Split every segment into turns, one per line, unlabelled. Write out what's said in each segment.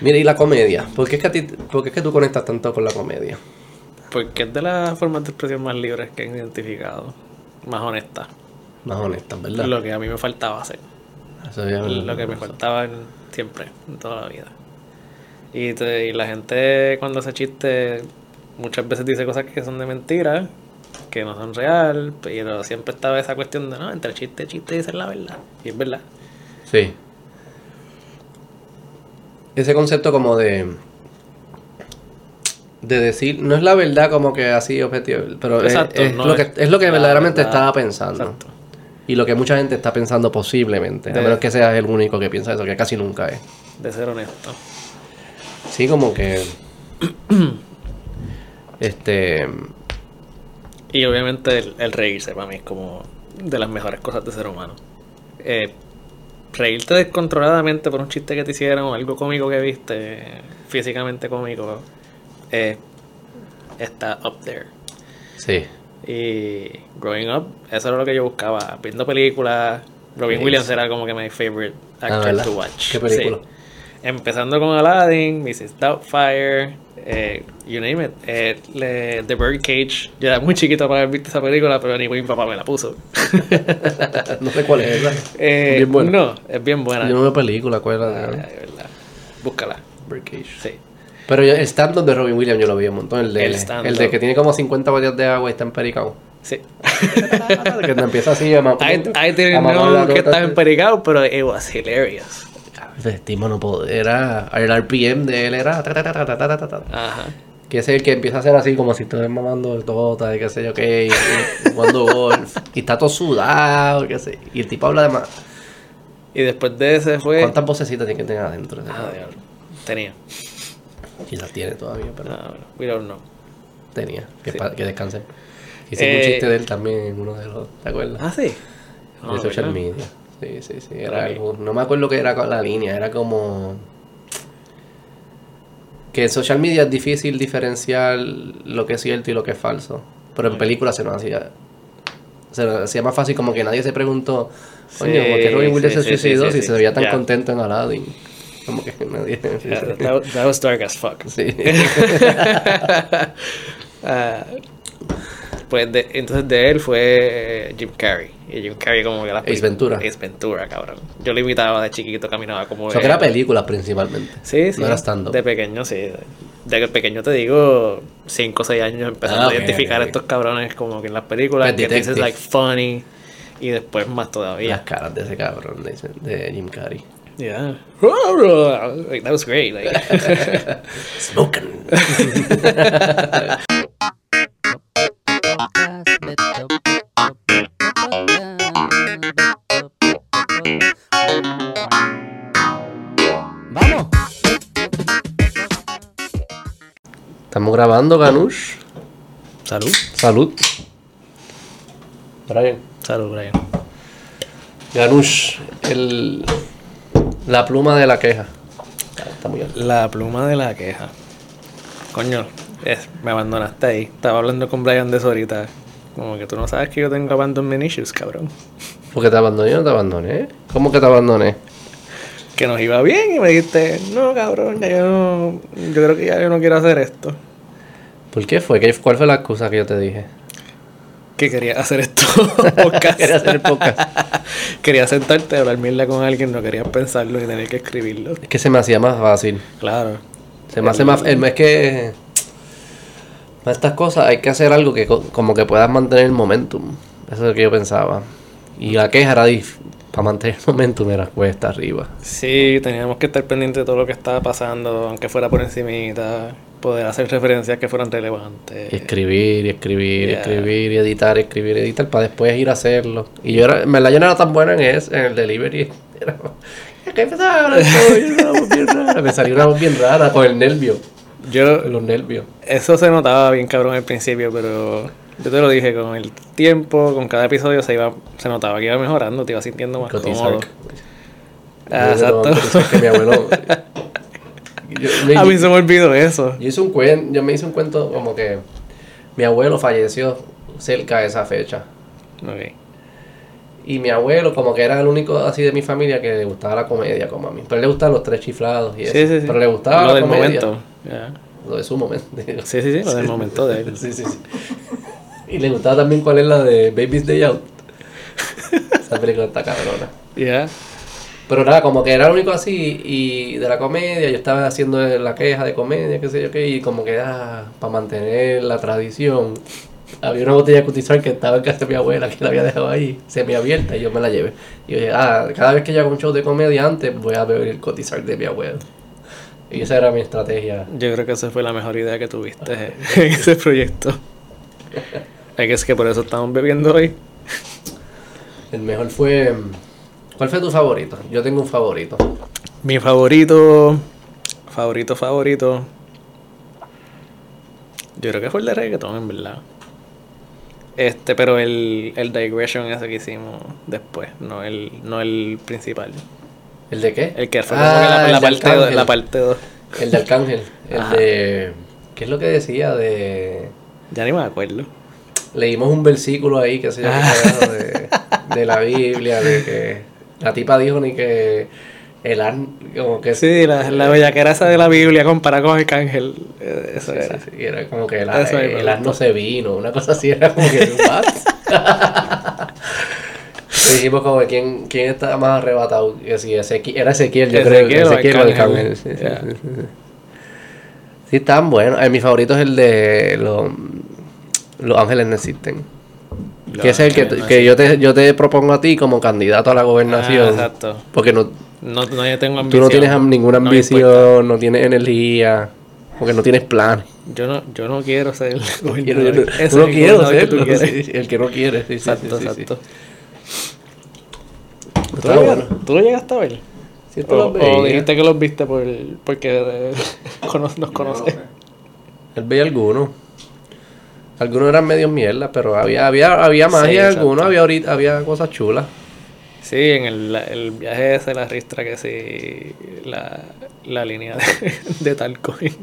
Mira, y la comedia. ¿Por qué es que, a ti, por qué es que tú conectas tanto con la comedia?
Porque es de las formas de expresión más libres que he identificado. Más honesta.
Más honesta, ¿verdad?
Lo que a mí me faltaba hacer.
Eso
Lo que me faltaba en- siempre, en toda la vida. Y, te- y la gente cuando hace chiste muchas veces dice cosas que son de mentira, que no son real, pero siempre estaba esa cuestión de, no, entre chiste y chiste dicen la verdad. Y es verdad.
Sí. Ese concepto como de... De decir, no es la verdad como que así objetivo, pero es-
Exacto,
es,
no
lo
es
que, es lo que verdaderamente
verdad.
estaba pensando.
Exacto.
Y lo que mucha gente está pensando posiblemente.
De-
A menos que seas el único que piensa eso, que casi nunca es.
De ser honesto.
Sí, como que... este...
Y obviamente el, el reírse para mí es como de las mejores cosas de ser humano. Eh, reírte descontroladamente por un chiste que te hicieron o algo cómico que viste, físicamente cómico, eh, está up there.
Sí.
Y growing up, eso era lo que yo buscaba. Viendo películas, Robin
Sí,
Williams era como que my favorite
Ah,
actor
¿verdad?
to watch.
¿Qué película?
Sí. Empezando con Aladdin, Mrs. Doubtfire, eh, you name it. Eh, le- The Birdcage. Yo era muy chiquito para haber visto esa película, pero ni mi papá me la puso.
no sé cuál es, ¿verdad?
Eh,
Bien buena.
No, es bien buena.
Yo no veo película,
Ay,
acuérdate.
de verdad. Búscala.
Birdcage.
Sí.
Pero yo, el stand-up de Robin Williams yo lo vi un montón. El de,
El
el,
stand-up.
de que tiene como 50 botellas de agua y está empericado.
Sí.
que te empieza así a mamar.
I, I didn't know que estaba empericado, pero it was hilarious.
Tipo no. Era. El RPM de él era.
Ajá.
Que es el que empieza a hacer así como si estuvieras mamando de tota y qué sé yo qué. Y, jugando golf. Y está todo sudado, qué sé. Y el tipo habla de más.
Y después de ese fue.
¿Cuántas vocecitas tiene que tener adentro?
Ah. Tenía.
Quizás tiene todavía, pero
Ah, bueno, we don't know.
tenía. Que,
Sí.
que descanse. Un
Eh,
chiste de él también en uno de los. ¿Te acuerdas?
Ah, sí.
de social media. Sí, sí, sí. Era algo, no me acuerdo qué era con la línea, era como. Que en social media es difícil diferenciar lo que es cierto y lo que es falso. Pero en películas se nos hacía. Se nos hacía más fácil, como que nadie se preguntó, coño,
Sí,
¿por qué Robin Williams
sí,
se suicidó si se veía tan contento en Aladdin? Como que nadie.
Yeah, that, that was dark as fuck.
Sí.
Ah, pues de- entonces de él fue eh, Jim Carrey. Y Jim Carrey como que las
Ace Ventura.
Ace Ventura, cabrón. Yo lo imitaba de chiquito, caminaba como...
O sea, que era películas principalmente.
Sí, sí.
No era stand-up.
De pequeño, sí. De pequeño te digo, 5 o 6 años empezando
Ah,
a
ok,
identificar
ok.
a estos cabrones como que en las películas. Que dices like funny. Y después más
Las
todavía.
caras de ese cabrón, de, de Jim Carrey.
Yeah. Like, that was great. Like,
Smoking. Estamos grabando, Ganush.
Salud.
Salud. Brian.
Salud, Brian.
Ganush, el, la pluma de la queja. Está muy alto.
La pluma de la queja. Coño, es- me abandonaste ahí. Estaba hablando con Brian de eso ahorita. Como que tú no sabes que yo tengo abandonment issues, cabrón.
Porque te abandoné o no te abandoné. ¿Cómo que te abandoné?
Que nos iba bien y me dijiste, no, cabrón, ya yo no. Yo creo que ya yo no quiero hacer esto.
¿Por qué fue? ¿Qué- ¿Cuál fue la excusa que yo te dije?
Que quería hacer esto. podcast.
Quería hacer el podcast.
quería sentarte a hablar mierda con alguien, no quería pensarlo y tener que escribirlo.
Es que se me hacía más fácil.
Claro.
Se me hace más... El mes que... Para estas cosas hay que hacer algo que co- como que puedas mantener el momentum. Eso es lo que yo pensaba. Y la queja era para mantener el momentum era cuesta arriba.
Sí, teníamos que estar pendientes de todo lo que estaba pasando, aunque fuera por encimita, poder hacer referencias que fueran relevantes.
Y escribir, y escribir,
Yeah.
escribir, y editar, escribir, editar, para después ir a hacerlo. Y yo era, en verdad yo no era tan buena en eso, en el delivery. Era, que empezaba a. Me salió una voz bien rara con el nervio,
Yo,
los nervios.
eso se notaba bien cabrón al principio, pero yo te lo dije, con el tiempo, con cada episodio se iba, se notaba que iba mejorando, te iba sintiendo más
Cotizar.
cómodo. Ah, exacto.
que mi abuelo... Yo,
A mí se me olvidó eso.
yo hice un cuen- yo me hice un cuento como que mi abuelo falleció cerca de esa fecha.
Ok.
Y mi abuelo, como que era el único así de mi familia que le gustaba la comedia, como a mí. Pero le gustaban los tres chiflados y eso.
Sí, sí, sí.
Pero le gustaba
Lo
la
del
comedia.
momento.
Lo de su momento.
Sí, sí, sí, lo del momento de él.
Sí, sí, sí. Y le gustaba también cuál es la de Baby's Day Out. Esa película está cabrona.
Ya.
Pero nada, como que era el único así y de la comedia, yo estaba haciendo la queja de comedia, qué sé yo qué, y como que ah, para mantener la tradición, había una botella de cotizar que estaba en casa de mi abuela, que la había dejado ahí, semiabierta, y yo me la llevé. Y yo dije, ah, cada vez que yo hago un show de comedia antes, voy a beber el cotizar de mi abuelo. Y esa era mi estrategia.
Yo creo que esa fue la mejor idea que tuviste en ese proyecto. Es que es que por eso estamos bebiendo hoy.
El mejor fue... ¿Cuál fue tu favorito? Yo tengo un favorito.
Mi favorito, favorito, favorito. Yo creo que fue el de reggaeton, en verdad. Este, pero el, el digression ese que hicimos después, no el, no el principal.
¿El de qué?
El que fue
Ah,
la, la parte la parte 2.
El de Arcángel. El
Ajá.
de... ¿Qué es lo que decía? De...
Ya ni me acuerdo.
Leímos un versículo ahí, que se llama de, de la Biblia, de que la tipa dijo ni que el como que
Sí, la, la bellaquera esa de la Biblia comparada con Arcángel. eh, Eso
sí,
era.
sí, sí, era como que la-
me
el asno
gustó.
se vino, una cosa así, era como que dijimos como que quién, quién estaba más arrebatado, que si Ezequiel, era Ezequiel, yo creo que
Ezequiel o
Ezequiel o
Arcángel.
Sí,
Ya.
sí, sí. Sí, están buenos. Eh, mi favorito es el de los, los ángeles no existen. Que es el que,
No
que yo, te, yo te propongo a ti como candidato a la gobernación.
Ah, exacto.
Porque no,
No, no yo tengo
tú
ambición.
no tienes ninguna ambición, no, tienes energía, porque no tienes planes.
Yo no, yo no quiero ser el
Yo no-
gobernador.
yo no- tú quiero serlo,
tú
el que no quiere. Sí,
Exacto,
sí, sí, sí.
exacto. ¿Tú, lo,
bueno.
¿Tú lo llegaste a ver?
Sí, tú
O,
lo
o
veías.
dijiste que los viste por, porque eh, nos conoces.
Él veía algunos. Algunos eran medio mierda, pero había, había, había magia en
exacto.
algunos, había, ahorita, había cosas chulas.
Sí, en el, el viaje ese la ristra que sí, la, la línea de, de talco.
Es-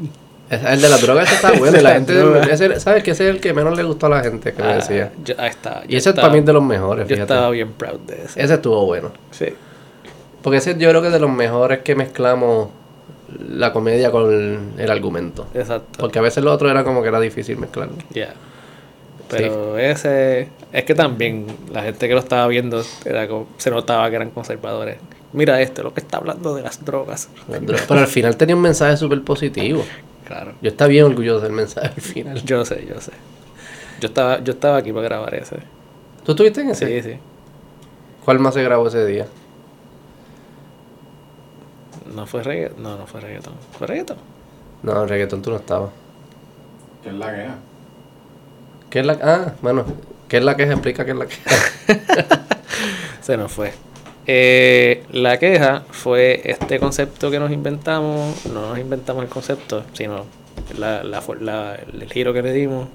El de la droga ese está bueno y la gente, ese- ¿sabes que ese es el que menos le gustó a la gente que me
Ah,
decía?
yo- ahí está.
Y ese para mí es de los mejores,
Yo
fíjate.
estaba bien proud de ese.
Ese estuvo bueno.
Sí.
Porque ese yo creo que es de los mejores que mezclamos la comedia con el, argumento.
Exacto.
Porque a veces lo otro era como que era difícil mezclarlo.
Ya. Pero ese. Es que también la gente que lo estaba viendo era como- se notaba que eran conservadores. Mira este, lo que está hablando de las drogas.
Pero al final tenía un mensaje súper positivo.
Claro.
Yo estaba bien orgulloso del mensaje al final.
Yo sé, yo sé. Yo estaba, yo estaba aquí para grabar ese.
¿Tú estuviste en ese?
Sí, sí.
¿Cuál más se grabó ese día?
No fue reggaetón. No, no fue reggaetón. ¿Fue reggaetón?
No, en reggaetón tú no estabas.
¿Qué es la queja?
¿Qué es la Ah, bueno, ¿qué es la queja? Explica qué es la queja.
Se nos fue. Eh, la queja fue este concepto que nos inventamos. No nos inventamos el concepto, sino la, la- el giro que le dimos.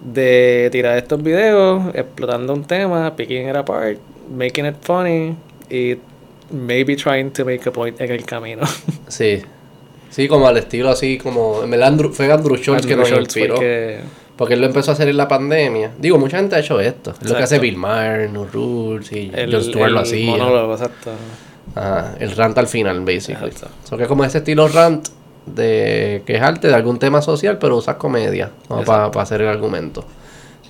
De tirar estos videos, explotando un tema, picking it apart, making it funny y maybe trying to make a point en el camino.
Sí. Sí, como al estilo así, como... en verdad, Andrew- fue Andrew Schultz que nos
Schultz el
inspiró.
que-
Porque él lo empezó a hacer en la pandemia. Digo, mucha gente ha hecho esto. Es lo que
Exacto.
hace Bill Maher, No Rules y
el,
Jon Stewart lo
el
hacía.
monólogo, exacto.
Ajá, el rant al final, basically.
Exacto.
So que es como ese estilo rant de quejarte de algún tema social, pero usas comedia para
Exacto.
hacer el argumento.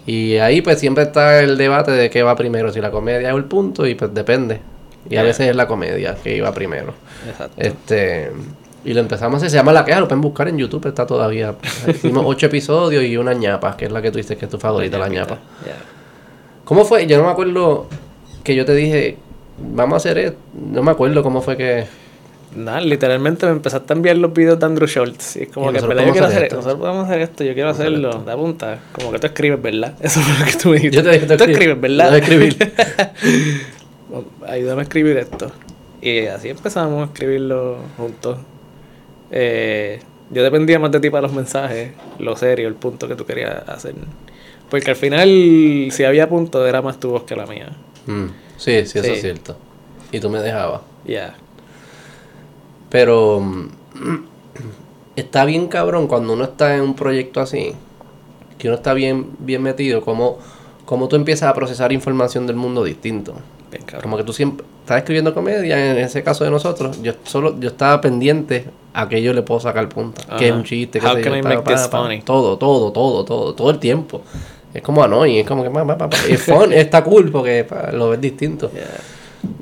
Y ahí pues siempre está el debate de qué va primero, si la comedia o el punto, y pues depende. Y a
Yeah.
veces es la comedia que iba primero.
Exacto.
Este y lo empezamos a hacer, se llama La Queja, lo pueden buscar en YouTube, está todavía. Hicimos ocho episodios y una ñapa, que es la que tú dices que es tu favorita, la ñapa.
Ya.
¿Cómo fue? Yo no me acuerdo que yo te dije, vamos a hacer esto. No me acuerdo cómo fue que...
Nada, literalmente me empezaste a enviar los videos de Andrew Schultz. Y es como
Y
que, verdad, yo quiero
hacer
hacer
esto.
Nosotros podemos hacer esto, yo quiero hacerlo. De apunta. Como que tú escribes, ¿verdad? Eso fue lo que tú me dijiste.
Yo te dije, tú
tú
escribes.
¿verdad?
Escribir.
Ayúdame a escribir esto. Y así empezamos a escribirlo juntos. Eh, yo dependía más de ti para los mensajes, lo serio, el punto que tú querías hacer. Porque al final, si había punto, era más tu voz que la mía.
Mm, sí, sí, eso
Sí.
es cierto. Y tú me dejabas.
Ya.
Pero mm, está bien cabrón cuando uno está en un proyecto así, que uno está bien, bien metido, como cómo tú empiezas a procesar información del mundo distinto.
Cabrón.
Como que tú siempre estás escribiendo comedia, en ese caso de nosotros, yo solo yo estaba pendiente a que yo le puedo sacar punta, que es un chiste, que
How
yo,
can I
pa,
make
pa,
this
pa,
funny?
todo, todo, todo, todo, todo el tiempo. Es como annoying, es como que pa, pa, pa, pa, es fun, está cool porque lo ves distinto.
Yeah.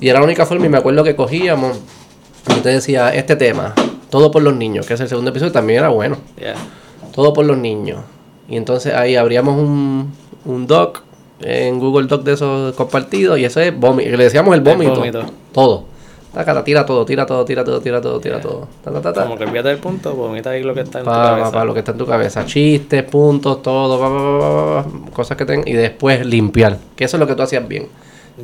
Y era la única forma, y me acuerdo que cogíamos, y te decía, este tema, todo por los niños, que es el segundo episodio, también era bueno.
Yeah.
Todo por los niños. Y entonces ahí abríamos un, un doc en Google Doc de esos compartidos y eso es vómito. Le decíamos el vómito.
vómito.
Todo. Tira todo, tira todo, tira todo, tira todo, tira todo. Ta, ta, ta.
Como que olvídate del punto, vomita ahí lo que está en tu cabeza.
pa, pa, lo que está en tu cabeza. Chistes, puntos, todo, cosas que tengan. Y después limpiar. Que eso es lo que tú hacías bien.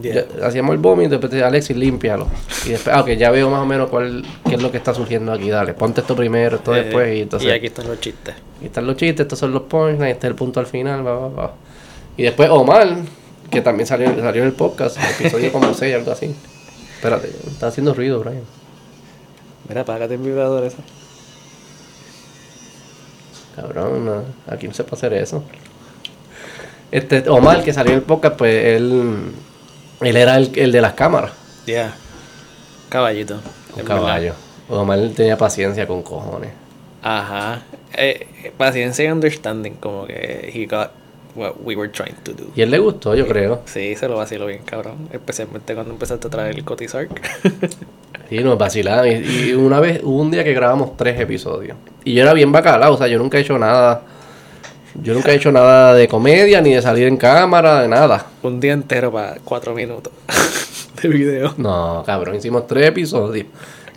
Yeah.
Hacíamos el vómito, después te decía, Alexis, límpialo. Y después, ah, ok, ya veo más o menos cuál, qué es lo que está surgiendo aquí. Dale, ponte esto primero, esto
Eh,
después. Y entonces.
y aquí están los chistes.
Y están los chistes, estos son los punchlines, este es el punto al final, va, va, va. Y después Omar, que también salió, salió en el podcast, el episodio como 6, algo así. Espérate, está haciendo ruido, Brian.
Mira, apágate el vibrador eso.
Cabrón, no, aquí no se puede hacer eso. Este, Omar, que salió en el podcast, pues él, él era el, el de las cámaras,
Yeah. Caballito.
un caballo. Omar tenía paciencia con cojones.
verdad. Ajá. Eh, eh, paciencia y understanding, como que he got what we were trying to do.
Y él le gustó, yo creo.
Sí, se lo vaciló bien, cabrón. Especialmente cuando empezaste a traer el Cotizark.
Sí, nos vacilaban. Y, y una vez, hubo un día que grabamos tres episodios. Y yo era bien bacalao, o sea, yo nunca he hecho nada. Yo nunca he hecho nada de comedia, ni de salir en cámara, de nada.
Un día entero para cuatro minutos de video.
No, cabrón, hicimos tres episodios,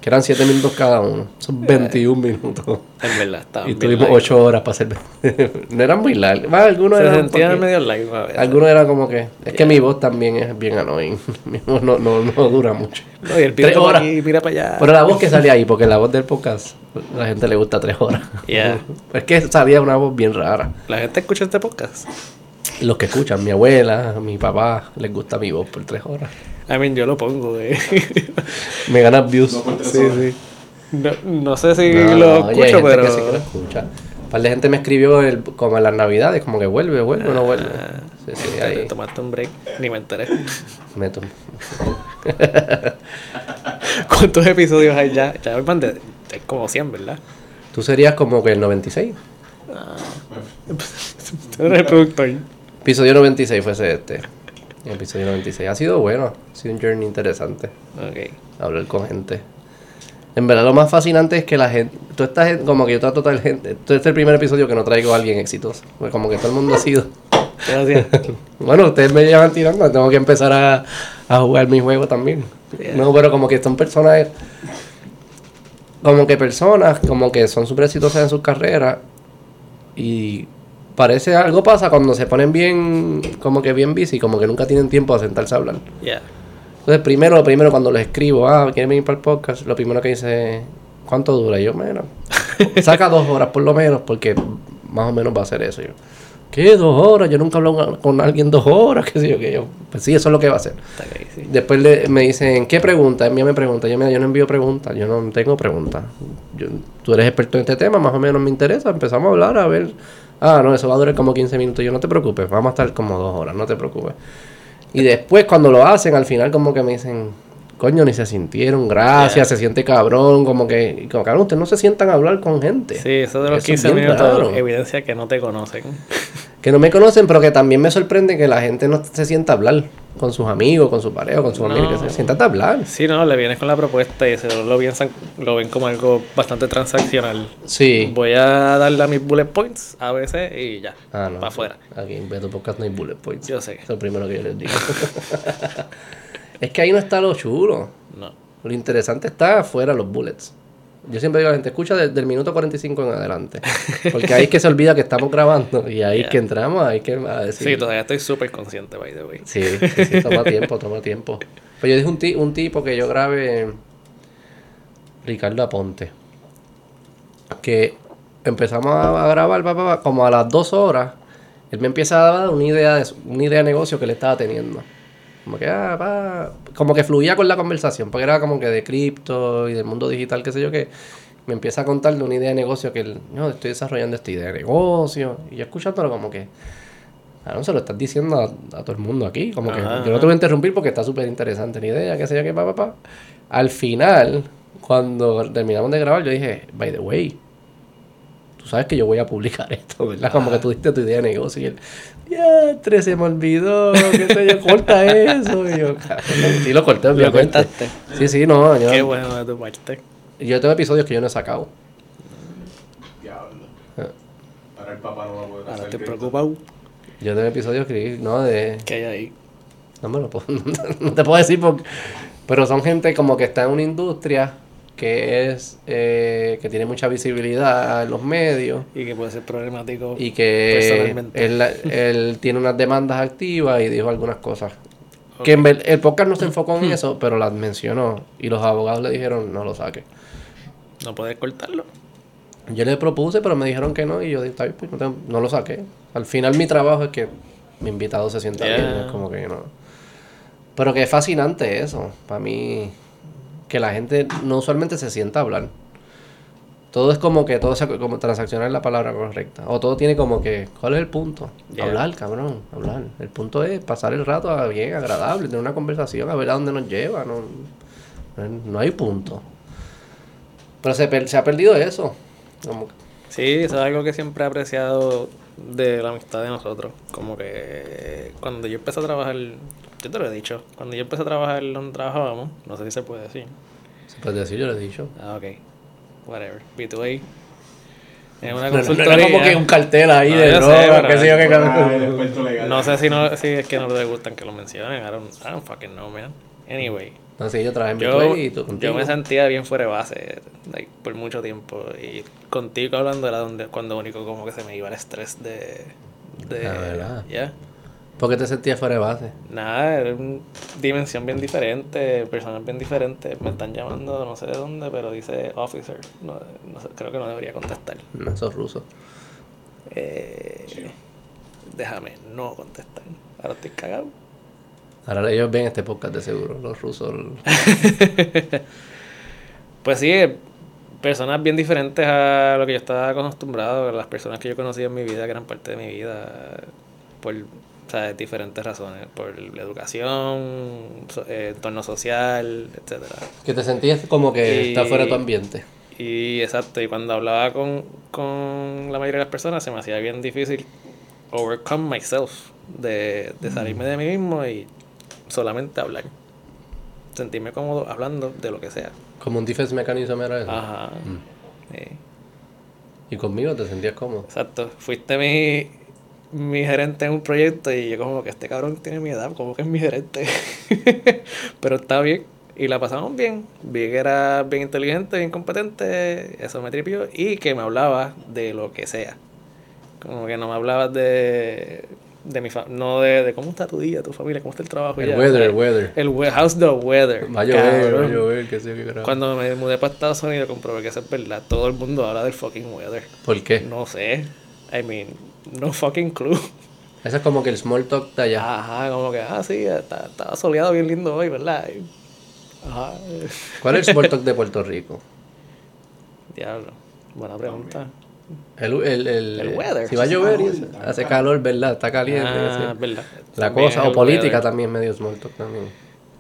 que eran siete minutos cada uno. Son 21 minutos.
En verdad, estaba
Y tuvimos
largo.
ocho horas para hacer. no eran muy largos. Bueno, algunos
Se
eran. porque-
medio largo a veces.
Algunos eran como que. Es que mi voz también es bien annoying. Mi voz no, no, no dura mucho.
No, y el
Tres horas.
aquí, mira para allá.
Pero la voz que sale ahí, porque la voz del podcast, la gente le gusta tres horas.
Yeah.
Es que salía una voz bien rara.
La gente escucha este podcast.
Los que escuchan, mi abuela, mi papá, les gusta mi voz por tres horas.
I mean, yo lo pongo, eh.
Me ganas views.
No
sí, sí. No, no sé si
No,
lo escucho,
gente
pero.
que sí que lo escucha. Un par de gente me escribió el, como en las navidades, como que vuelve, vuelve o no vuelve.
Ah,
Sí, ahí
te tomaste un break, ni me enteré.
me tomo.
¿Cuántos episodios hay ya? Ya van de, hay como 100, ¿verdad?
Tú serías como que el 96.
Tú eres el productor.
Episodio 96 fuese este. El episodio 96. Ha sido bueno. Ha sido un journey interesante.
Ok.
hablar con gente. En verdad lo más fascinante es que la gente, tú estás como que yo trato a gente, este es el primer episodio que no traigo a alguien exitoso, porque como que todo el mundo ha sido,
Gracias.
bueno, ustedes me llevan tirando, tengo que empezar a, a jugar mi juego también.
Yeah.
No, pero como que son personas, como que personas, como que son súper exitosas en sus carreras y parece algo pasa cuando se ponen bien, como que bien busy, como que nunca tienen tiempo de sentarse a hablar.
Ya.
Entonces, primero, lo primero cuando les escribo, ah, ¿quieren venir para el podcast? Lo primero que dice, ¿cuánto dura? Y yo, menos. Saca dos horas por lo menos, porque más o menos va a ser eso. Y yo, ¿qué? ¿Dos horas? Yo nunca hablo con alguien dos horas, qué sé yo, que yo. Pues sí, eso es lo que va a hacer.
Está crazy.
Después le- me dicen, ¿qué pregunta? Él me pregunta. Yo, mira, yo no envío preguntas, yo no tengo preguntas. Yo- tú eres experto en este tema, más o menos me interesa. Empezamos a hablar, a ver. Ah, no, eso va a durar como 15 minutos. Yo, no te preocupes, vamos a estar como dos horas, no te preocupes. Y después, cuando lo hacen, al final, como que me dicen, coño, ni se sintieron, gracias,
Yeah.
se siente cabrón, como que, como cabrón, ustedes no se sientan a hablar con gente.
Sí, eso de los
Eso es
15
bien
minutos
raro.
evidencia que no te conocen.
Que no me conocen, pero que también me sorprende que la gente no se sienta a hablar con sus amigos, con su pareja, con sus
No.
amigos, que se sientan a hablar.
Sí, no, le vienes con la propuesta y se lo piensan, lo ven como algo bastante transaccional.
Sí.
Voy a darle a mis bullet points a veces y ya.
Ah, no.
Para afuera.
Aquí en Beto Podcast no hay bullet points.
Yo sé.
Eso es lo primero que yo les digo. es que ahí no está lo chulo.
No.
Lo interesante está afuera los bullets. Yo siempre digo a la gente, escucha desde el minuto 45 en adelante. Porque ahí es que se olvida que estamos grabando. Y ahí es que entramos, ahí que a decir.
Sí, todavía estoy súper consciente, by the way.
Sí, sí, sí, toma tiempo, toma tiempo. Pues yo dije un, ti- un tipo que yo grabé, Ricardo Aponte, que empezamos a, grabar como a las dos horas, él me empieza a dar una idea de, una idea de negocio que le estaba teniendo. Como que, ah, pa, como que fluía con la conversación, porque era como que de cripto y del mundo digital, qué sé yo qué. Me empieza a contar de una idea de negocio que él, no, estoy desarrollando esta idea de negocio. Y yo escuchándolo como que, Ah, no se lo estás diciendo a, a todo el mundo aquí. Como que
Ajá,
yo no te voy a interrumpir porque está súper interesante la idea, qué sé yo, qué pa, pa, pa. Al final, cuando terminamos de grabar, yo dije, by the way, tú sabes que yo voy a publicar esto, ¿verdad? Como que tú diste tu idea de negocio y él, ya, tres se me olvidó, qué sé yo, corta eso. Y yo, cabrón, sí lo corté,
Lo
obviamente.
cortaste.
Sí, sí, no, yo,
Qué bueno de tu parte.
yo tengo episodios que yo no he sacado.
Diablo.
Ah.
Ahora el papá no va a poder
Ahora
grito.
preocupado.
Yo tengo episodios que, no, de...
¿Qué hay ahí?
No me lo puedo, no te puedo decir porque, pero son gente como que está en una industria que es eh, que tiene mucha visibilidad en los medios
Y que puede ser problemático.
y que
Personalmente.
él, él tiene unas demandas activas y dijo algunas cosas. Que en ver- el podcast no se enfocó en eso, pero las mencionó y los abogados le dijeron no lo saque.
No puedes cortarlo.
Yo le propuse, pero me dijeron que no y yo dije, "Está bien, pues, no, lo saqué. Al final mi trabajo es que mi invitado se sienta
Yeah.
bien, es como que no. Pero que es fascinante eso, para mí, que la gente no usualmente se sienta a hablar. Todo es como que todo se, como transaccionar es la palabra correcta. O todo tiene como que, ¿cuál es el punto?
Yeah.
Hablar, cabrón, hablar. El punto es pasar el rato a- bien, agradable, tener una conversación, a ver a dónde nos lleva. No, no hay punto. Pero se, per- se ha perdido eso. Como que-
Sí, eso es algo que siempre he apreciado de la amistad de nosotros. Como que cuando yo empecé a trabajar, yo te lo he dicho, cuando yo empecé a trabajar donde trabajábamos, no sé si se puede decir.
se puede decir, yo lo he dicho.
Ah, ok. Whatever. B2A. En una
No, no, no
consultoría.
era como que un cartel ahí
No,
de
yo sé,
droga, qué sé yo, qué
Ah, legal.
No sé si, no, si es que no les gustan que lo mencionen. I don't, I don't fucking know, man. Anyway.
No sé, yo trabajé en
Yo,
y tú
yo
contigo.
me sentía bien fuera de base like, por mucho tiempo. Y contigo hablando era donde, cuando único como que se me iba el estrés de... de
Ah, ¿verdad?
ya.
¿Por qué te sentías fuera de base?
Nada, era una dimensión bien diferente, personas bien diferentes. Me están llamando no sé de dónde, pero dice officer. No, no sé, creo que no debería contestar.
No, esos rusos.
Eh, déjame no contestar. Ahora estoy cagado.
Ahora ellos ven este podcast de seguro, los rusos.
Pues sí, eh, personas bien diferentes a lo que yo estaba acostumbrado, las personas que yo conocía en mi vida, que eran parte de mi vida, por ¿sabes? diferentes razones, por la educación, eh, entorno social, etcétera.
Que te sentías como que
Y-
estás fuera de tu ambiente.
Y exacto, y cuando hablaba con, con la mayoría de las personas se me hacía bien difícil overcome myself, de, de salirme de mí mismo y solamente hablar. Sentirme cómodo hablando de lo que sea.
Como un defense mechanism era eso.
Ajá.
Mm.
Sí.
Y conmigo te sentías cómodo.
Exacto. Fuiste mi, mi gerente en un proyecto y yo como que este cabrón tiene mi edad, como que es mi gerente. Pero está bien. Y la pasamos bien. Vi que era bien inteligente, bien competente. Eso me tripió. Y que me hablaba de lo que sea. Como que no me hablabas de, de mi familia. No de, de cómo está tu día, tu familia, cómo está el trabajo.
El
ya.
weather, el weather.
El we- how's the weather.
Va a llover, va a llover, qué sé qué.
Cuando me mudé para Estados Unidos comprobé que eso es verdad. Todo el mundo habla del fucking weather.
¿Por qué?
No sé. I mean, no fucking clue.
Eso es como que el small talk de allá.
Ajá, como que, ah, sí, estaba soleado bien lindo hoy, ¿verdad? Ajá.
¿Cuál es el small talk de Puerto Rico?
Diablo. Buena pregunta.
El, el, el,
El weather.
Si va a llover y
Sí,
hace calor, ¿verdad? Está caliente.
Ah,
sí.
verdad.
La
También
cosa, o política
weather.
también, medio small talk también.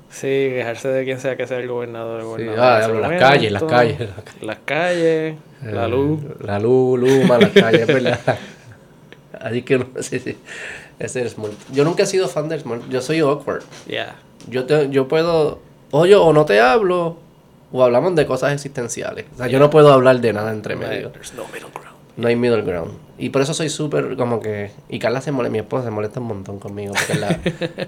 Sí, quejarse de quien sea que sea el gobernador. el gobernador
ah,
de ese
las calles, las calles, las calles.
Las calles, la
Eh,
luz.
La luz, Luma, las calles, ¿verdad? Así que, no, sí, sí. Ese es small Yo nunca he sido fan del small Yo soy awkward.
Ya.
Yo, te, yo puedo, o yo o no te hablo, o hablamos de cosas existenciales. O sea, yo no puedo hablar de nada entre medio.
No middle ground.
No hay middle ground. Y por eso soy súper como que... Y Carla se molesta, mi esposa se molesta un montón conmigo. Porque en la-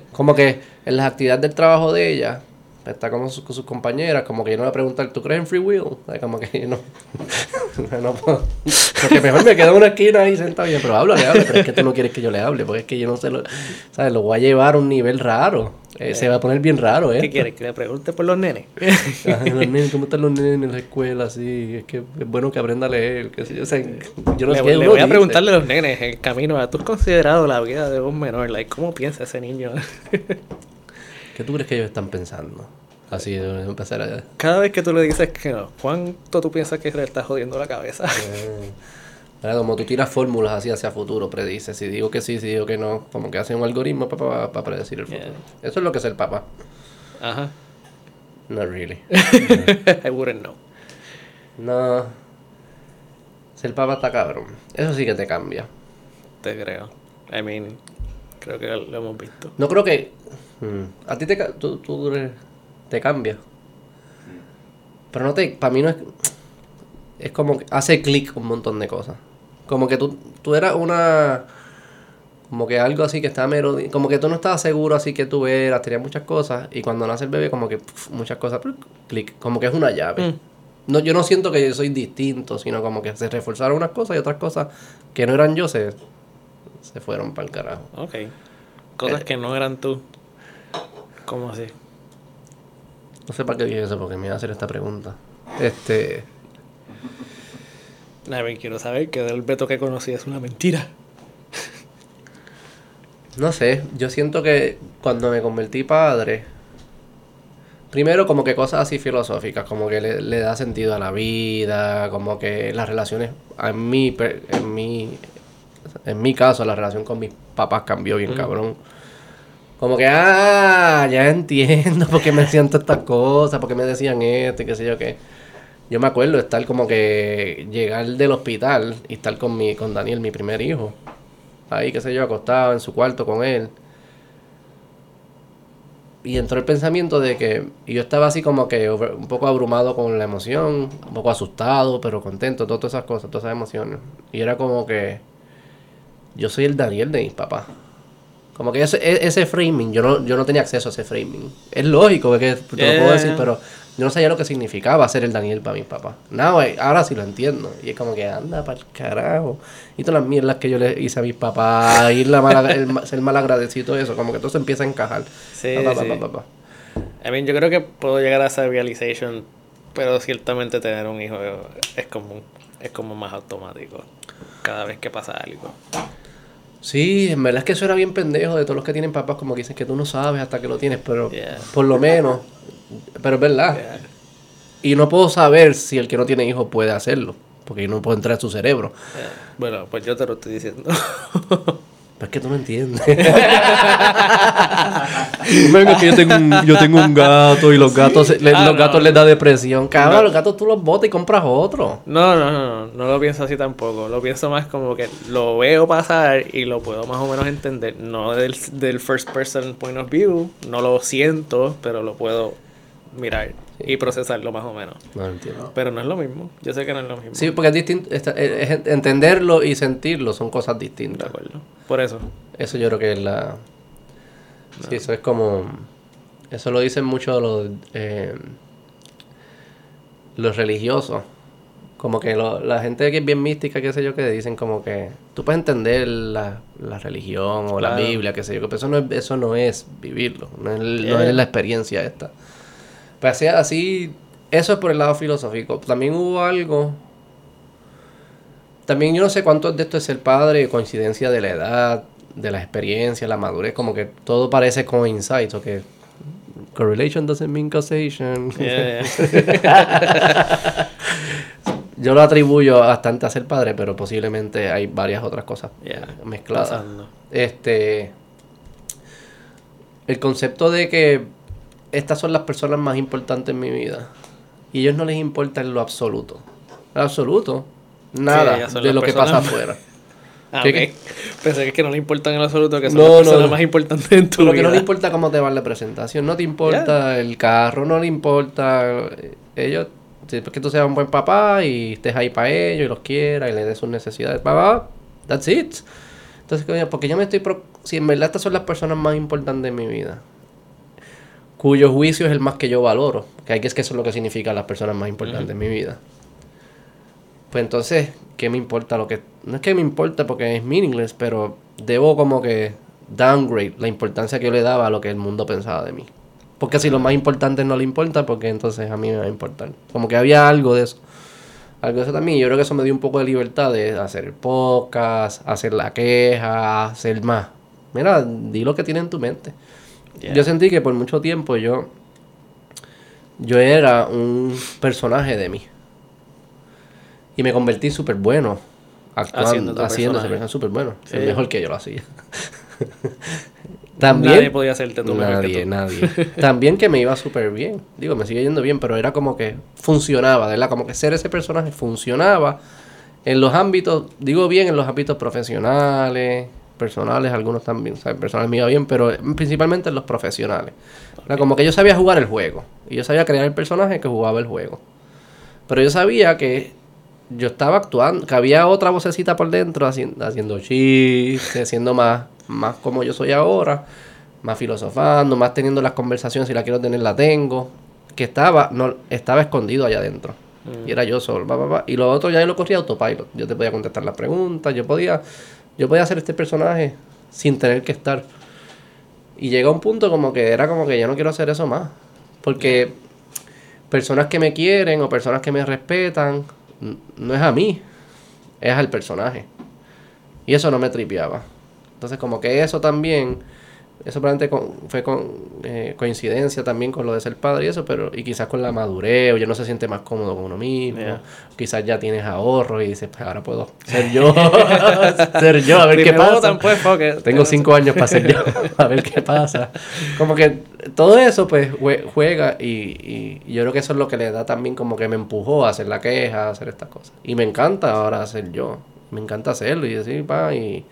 como que en las actividades del trabajo de ella, está con sus compañeras, como que yo no le voy a preguntar, ¿tú crees en free will? O sea, Como que yo no... no puedo. Porque mejor me quedo en una esquina ahí sentado y pero háblale, háblale. Pero es que tú no quieres que yo le hable, porque es que yo no sé lo... ¿Sabes? Lo voy a llevar a un nivel raro. Eh, se va a poner bien raro, ¿eh?
¿Qué quieres? ¿Que le pregunte por los nenes?
Ay, los nenes, ¿Cómo están los nenes en la escuela? Así, es que es bueno que aprenda a leer. qué sé yo, o sea, yo no
le,
sé qué
le voy a
dice.
preguntarle a los nenes en camino a tú has considerado la vida de un menor like cómo piensa ese niño
¿Qué tú crees que ellos están pensando? Así, de empezar a...
cada vez que tú le dices que no ¿cuánto tú piensas que le está jodiendo la cabeza?
Eh. Como tú tiras fórmulas así hacia futuro, predices. Si digo que sí, si digo que no, como que hace un algoritmo para predecir el futuro.
Yeah.
Eso es lo que es el papá.
Ajá.
No really.
I wouldn't know.
No. Ser papá está cabrón. Eso sí que te cambia.
Te creo. I mean, creo que lo hemos visto.
No creo que. Mm, a ti te, tú, tú te cambia. Pero no te. Para mí no es. Es como que hace clic un montón de cosas. Como que tú, tú eras una. Como que algo así que está mero. Como que tú no estabas seguro así que tú eras, tenías muchas cosas. Y cuando nace el bebé, como que pf, muchas cosas. Clic. Como que es una llave.
Mm.
No, yo no siento que yo soy distinto, sino como que se reforzaron unas cosas y otras cosas que no eran yo se, se fueron para el carajo.
Ok. Cosas
Eh.
que no eran tú. ¿Cómo así?
No sé para qué dije eso, porque me iba a hacer esta pregunta. Este.
A ver, quiero saber que del Beto que conocí es una mentira.
No sé, yo siento que cuando me convertí padre. Primero, como que cosas así filosóficas, como que le, le da sentido a la vida, como que las relaciones. En mi, en mi, en mi caso, la relación con mis papás cambió bien,
Mm.
cabrón. Como que, ah, ya entiendo por qué me todas estas cosas, por qué me decían esto y qué sé yo qué. Yo me acuerdo estar como que llegar del hospital y estar con mi, con Daniel, mi primer hijo. Ahí, qué sé yo, acostado en su cuarto con él. Y entró el pensamiento de que y yo estaba así como que un poco abrumado con la emoción, un poco asustado, pero contento, todas esas cosas, todas esas emociones. Y era como que yo soy el Daniel de mis papás. Como que ese, e- ese framing, yo no, yo no tenía acceso a ese framing. Es lógico, porque te lo puedo
Yeah.
decir, pero yo no sabía lo que significaba ser el Daniel para mis papás. Now, I- ahora sí lo entiendo. Y es como que anda para el carajo. Y todas las mierdas que yo le hice a mis papás, ir la mala, el ser mal agradecido eso, como que todo se empieza a encajar.
Sí,
Pa, pa,
sí.
pa.
I mean, yo creo que puedo llegar a esa realization, pero ciertamente tener un hijo es como, es como más automático cada vez que pasa algo.
Sí, en verdad es que eso era bien pendejo de todos los que tienen papás, como que dicen que tú no sabes hasta que lo tienes, pero
Yeah.
por lo menos, pero es verdad.
Yeah.
Y no puedo saber si el que no tiene hijos puede hacerlo, porque yo no puedo entrar a su cerebro.
Yeah. Bueno, pues yo te lo estoy diciendo.
Pero es que tú no entiendes. Venga, que yo tengo, un, yo tengo un gato y los gatos, le-
Ah,
los
no.
gatos les da depresión. Cabrón,
No.
los gatos tú los botas y compras otro.
No, no, no, no, no lo pienso así tampoco. Lo pienso más como que lo veo pasar y lo puedo más o menos entender. No del, del first person point of view, no lo siento, pero lo puedo mirar y procesarlo más o menos.
No entiendo.
Pero no es lo mismo. Yo sé que no es lo mismo.
Sí, porque es distinto. es- es- entenderlo y sentirlo son cosas
De
distintas.
acuerdo. Por eso.
Eso yo creo que es la. Sí, eso es como. Eso lo dicen mucho los. eh, los religiosos. Como que lo- la gente que es bien mística, qué sé yo, que dicen como que. Tú puedes entender la, la religión o la. Biblia, qué sé yo, pero eso no es, eso no es vivirlo. No es, no
Yeah.
es la experiencia esta. Pues así, así. Eso es por el lado filosófico. También hubo algo. También yo no sé cuánto de esto es ser padre, coincidencia de la edad, de la experiencia, la madurez, como que todo parece coincide, o que correlation doesn't mean causation.
Yeah, yeah.
Yo lo atribuyo bastante a ser padre, pero posiblemente hay varias otras cosas
Yeah.
mezcladas.
Pasando.
Este el concepto de que estas son las personas más importantes en mi vida y a ellos no les importa en lo absoluto. En lo absoluto. Nada de lo que pasa afuera.
Ah,
¿Qué,
ok.
qué?
Pensé que es que no le importan en lo absoluto, que son
No,
las
no,
personas
no.
más importantes en tu
Lo
vida.
que no le importa cómo te va la presentación, no te importa el carro, no le importa eh, ellos, sí, porque tú seas un buen papá y estés ahí para ellos y los quieras y les des sus necesidades, papá, that's it. Entonces, porque yo me estoy, pro- si en verdad estas son las personas más importantes de mi vida, cuyo juicio es el más que yo valoro, que hay que es que eso es lo que significa las personas más importantes en mi vida. Pues entonces, ¿qué me importa lo que... No es que me importa porque es meaningless, pero debo como que downgrade la importancia que yo le daba a lo que el mundo pensaba de mí. Porque si lo más importante no le importa, porque entonces a mí me va a importar. Como que había algo de eso. Algo de eso también. Yo creo que eso me dio un poco de libertad de hacer podcast, hacer la queja, hacer más. Mira, di lo que tiene en tu mente.
Yeah.
Yo sentí que por mucho tiempo yo... Yo era un personaje de mí. Y me convertí súper bueno actuando,
Haciendo
ese
personaje.
súper bueno.
Sí.
Es mejor que yo lo hacía. También,
Nadie podía hacerte tú que
Nadie,
tú.
nadie. También que me iba súper bien. Digo, me sigue yendo bien, pero era como que funcionaba, ¿verdad? Como que ser ese personaje funcionaba en los ámbitos, digo bien, en los ámbitos profesionales, personales, algunos también, ¿sabes? Personales me iba bien, pero principalmente en los profesionales. Era como que yo sabía jugar el juego. Y yo sabía crear el personaje que jugaba el juego. Pero yo sabía que yo estaba actuando, que había otra vocecita por dentro haciendo, haciendo chistes, siendo más, más como yo soy ahora, más filosofando, más teniendo las conversaciones, si la quiero tener, la tengo, que estaba, no, estaba escondido allá adentro. Y era yo solo, pa, pa, pa. y lo otro ya yo lo corría autopilot. Yo te podía contestar las preguntas, yo podía, yo podía hacer este personaje sin tener que estar. Y llega un punto como que era como que yo no quiero hacer eso más. Porque personas que me quieren o personas que me respetan, no es a mí, es al personaje. Y eso no me tripeaba. Entonces como que eso también, eso probablemente con- fue con, eh, coincidencia también con lo de ser padre y eso, pero y quizás con la madurez, o ya no se siente más cómodo con uno mismo,
Yeah.
quizás ya tienes ahorros y dices, pues ahora puedo ser yo, ser yo, a ver qué pasa.
pues.
Tengo cinco años para ser yo, a ver qué pasa. Como que todo eso, pues, jue- juega y- y yo creo que eso es lo que le da también como que me empujó a hacer la queja, a hacer estas cosas. Y me encanta ahora ser yo. Me encanta hacerlo y decir, pa, y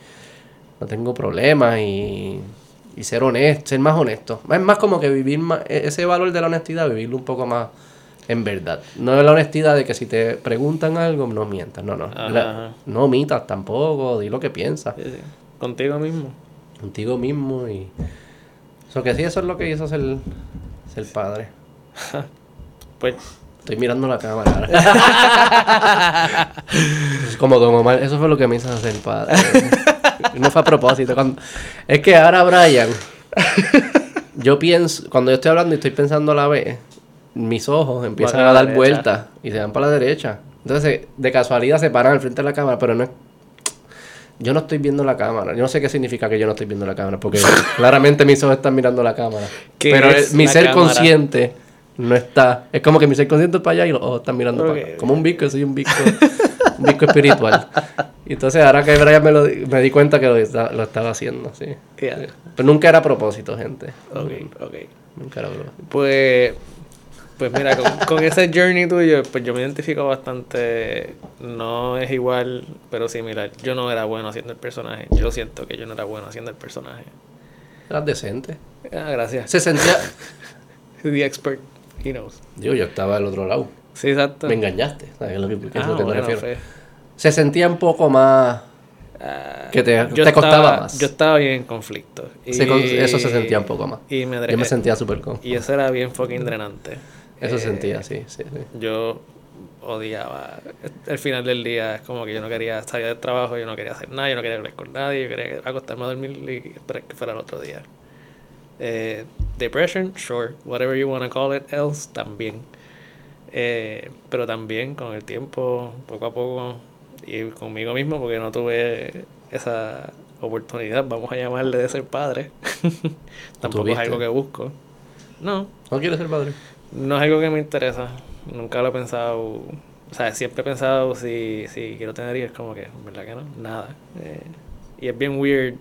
no tengo problemas y, y ser honesto, ser más honesto. Es más como que vivir más, e- ese valor de la honestidad, vivirlo un poco más en verdad. No es la honestidad de que si te preguntan algo, no mientas. No, no.
Ajá,
La-
ajá.
no mitas tampoco, di lo que piensas
Sí, sí. Contigo mismo.
contigo mismo y eso que sí eso es lo que hizo ser, ser padre
Pues,
estoy mirando la cámara es como Don Omar eso fue lo que me hizo ser padre no fue a propósito cuando- es que ahora Brian yo pienso cuando yo estoy hablando y estoy pensando a la vez mis ojos empiezan
a
dar vueltas y se van para la derecha entonces de casualidad se paran al frente de la cámara pero no es yo no estoy viendo la cámara. Yo no sé qué significa que yo no estoy viendo la cámara, porque claramente mis ojos están mirando la cámara.
¿Qué
Pero
es
mi ser
cámara?
consciente no está. Es como que mi ser consciente es para allá y los ojos están mirando para acá. Como un bico, soy un bico, bico espiritual. Y entonces ahora que Brian me, lo, di- me di cuenta que lo, lo estaba haciendo, sí.
Yeah.
Sí. Pero nunca era a propósito, gente.
ok, ok.
Nunca era a propósito.
Pues, pues mira, con, con ese journey tuyo, pues yo me identifico bastante. No es igual, pero similar. Yo no era bueno haciendo el personaje. Yo siento que yo no era bueno haciendo el personaje.
Eras decente.
Ah, gracias.
Se sentía...
The expert, he knows.
Digo, yo estaba del otro lado.
Sí, exacto.
Me engañaste. ¿Sabes? Es lo que, que es lo que me
bueno,
refiero.
fe.
Se sentía un poco más...
Ah,
Que te-
yo
te costaba
estaba-
más.
Yo estaba bien en conflicto.
se eso se sentía un poco más.
Y me,
Yo me sentía súper con.
Y eso era bien fucking drenante.
Eso
Eh,
sentía, sí, sí, sí.
Yo odiaba. El final del día es como que yo no quería salir del trabajo, yo no quería hacer nada, yo no quería hablar con nadie, yo quería acostarme a dormir y esperar que fuera el otro día. Eh, depression, sure, whatever you want to call it else, también. Eh, pero también con el tiempo, poco a poco, y conmigo mismo, porque no tuve esa oportunidad, vamos a llamarle de ser padre. Tampoco es algo que busco. No,
¿No quieres ser padre?
no es algo que me interesa. Nunca lo he pensado. O sea, siempre he pensado si, si quiero tener hijos, como que, ¿verdad que no? Nada. Eh, y es bien weird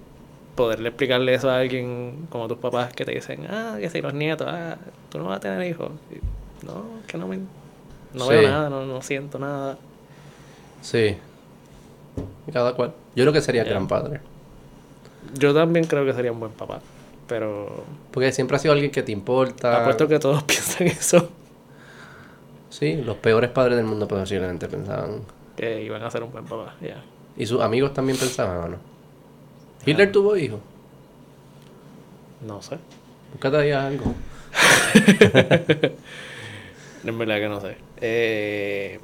poderle explicarle eso a alguien como tus papás que te dicen, ah, que si los nietos, ah, tú no vas a tener hijos. Y, no, que no me. No
Sí.
veo nada, no, no siento nada.
Sí. Cada cual. Yo creo que sería gran padre.
Yo también creo que sería un buen papá. Pero
Porque siempre ha sido alguien que te importa.
apuesto que todos piensan eso.
Sí, los peores padres del mundo posiblemente pensaban.
Que iban a ser un buen papá. Ya.
Y sus amigos también pensaban, ¿o no? Hitler tuvo hijos.
No sé.
Búscate ahí algo.
En verdad que no sé. Eh,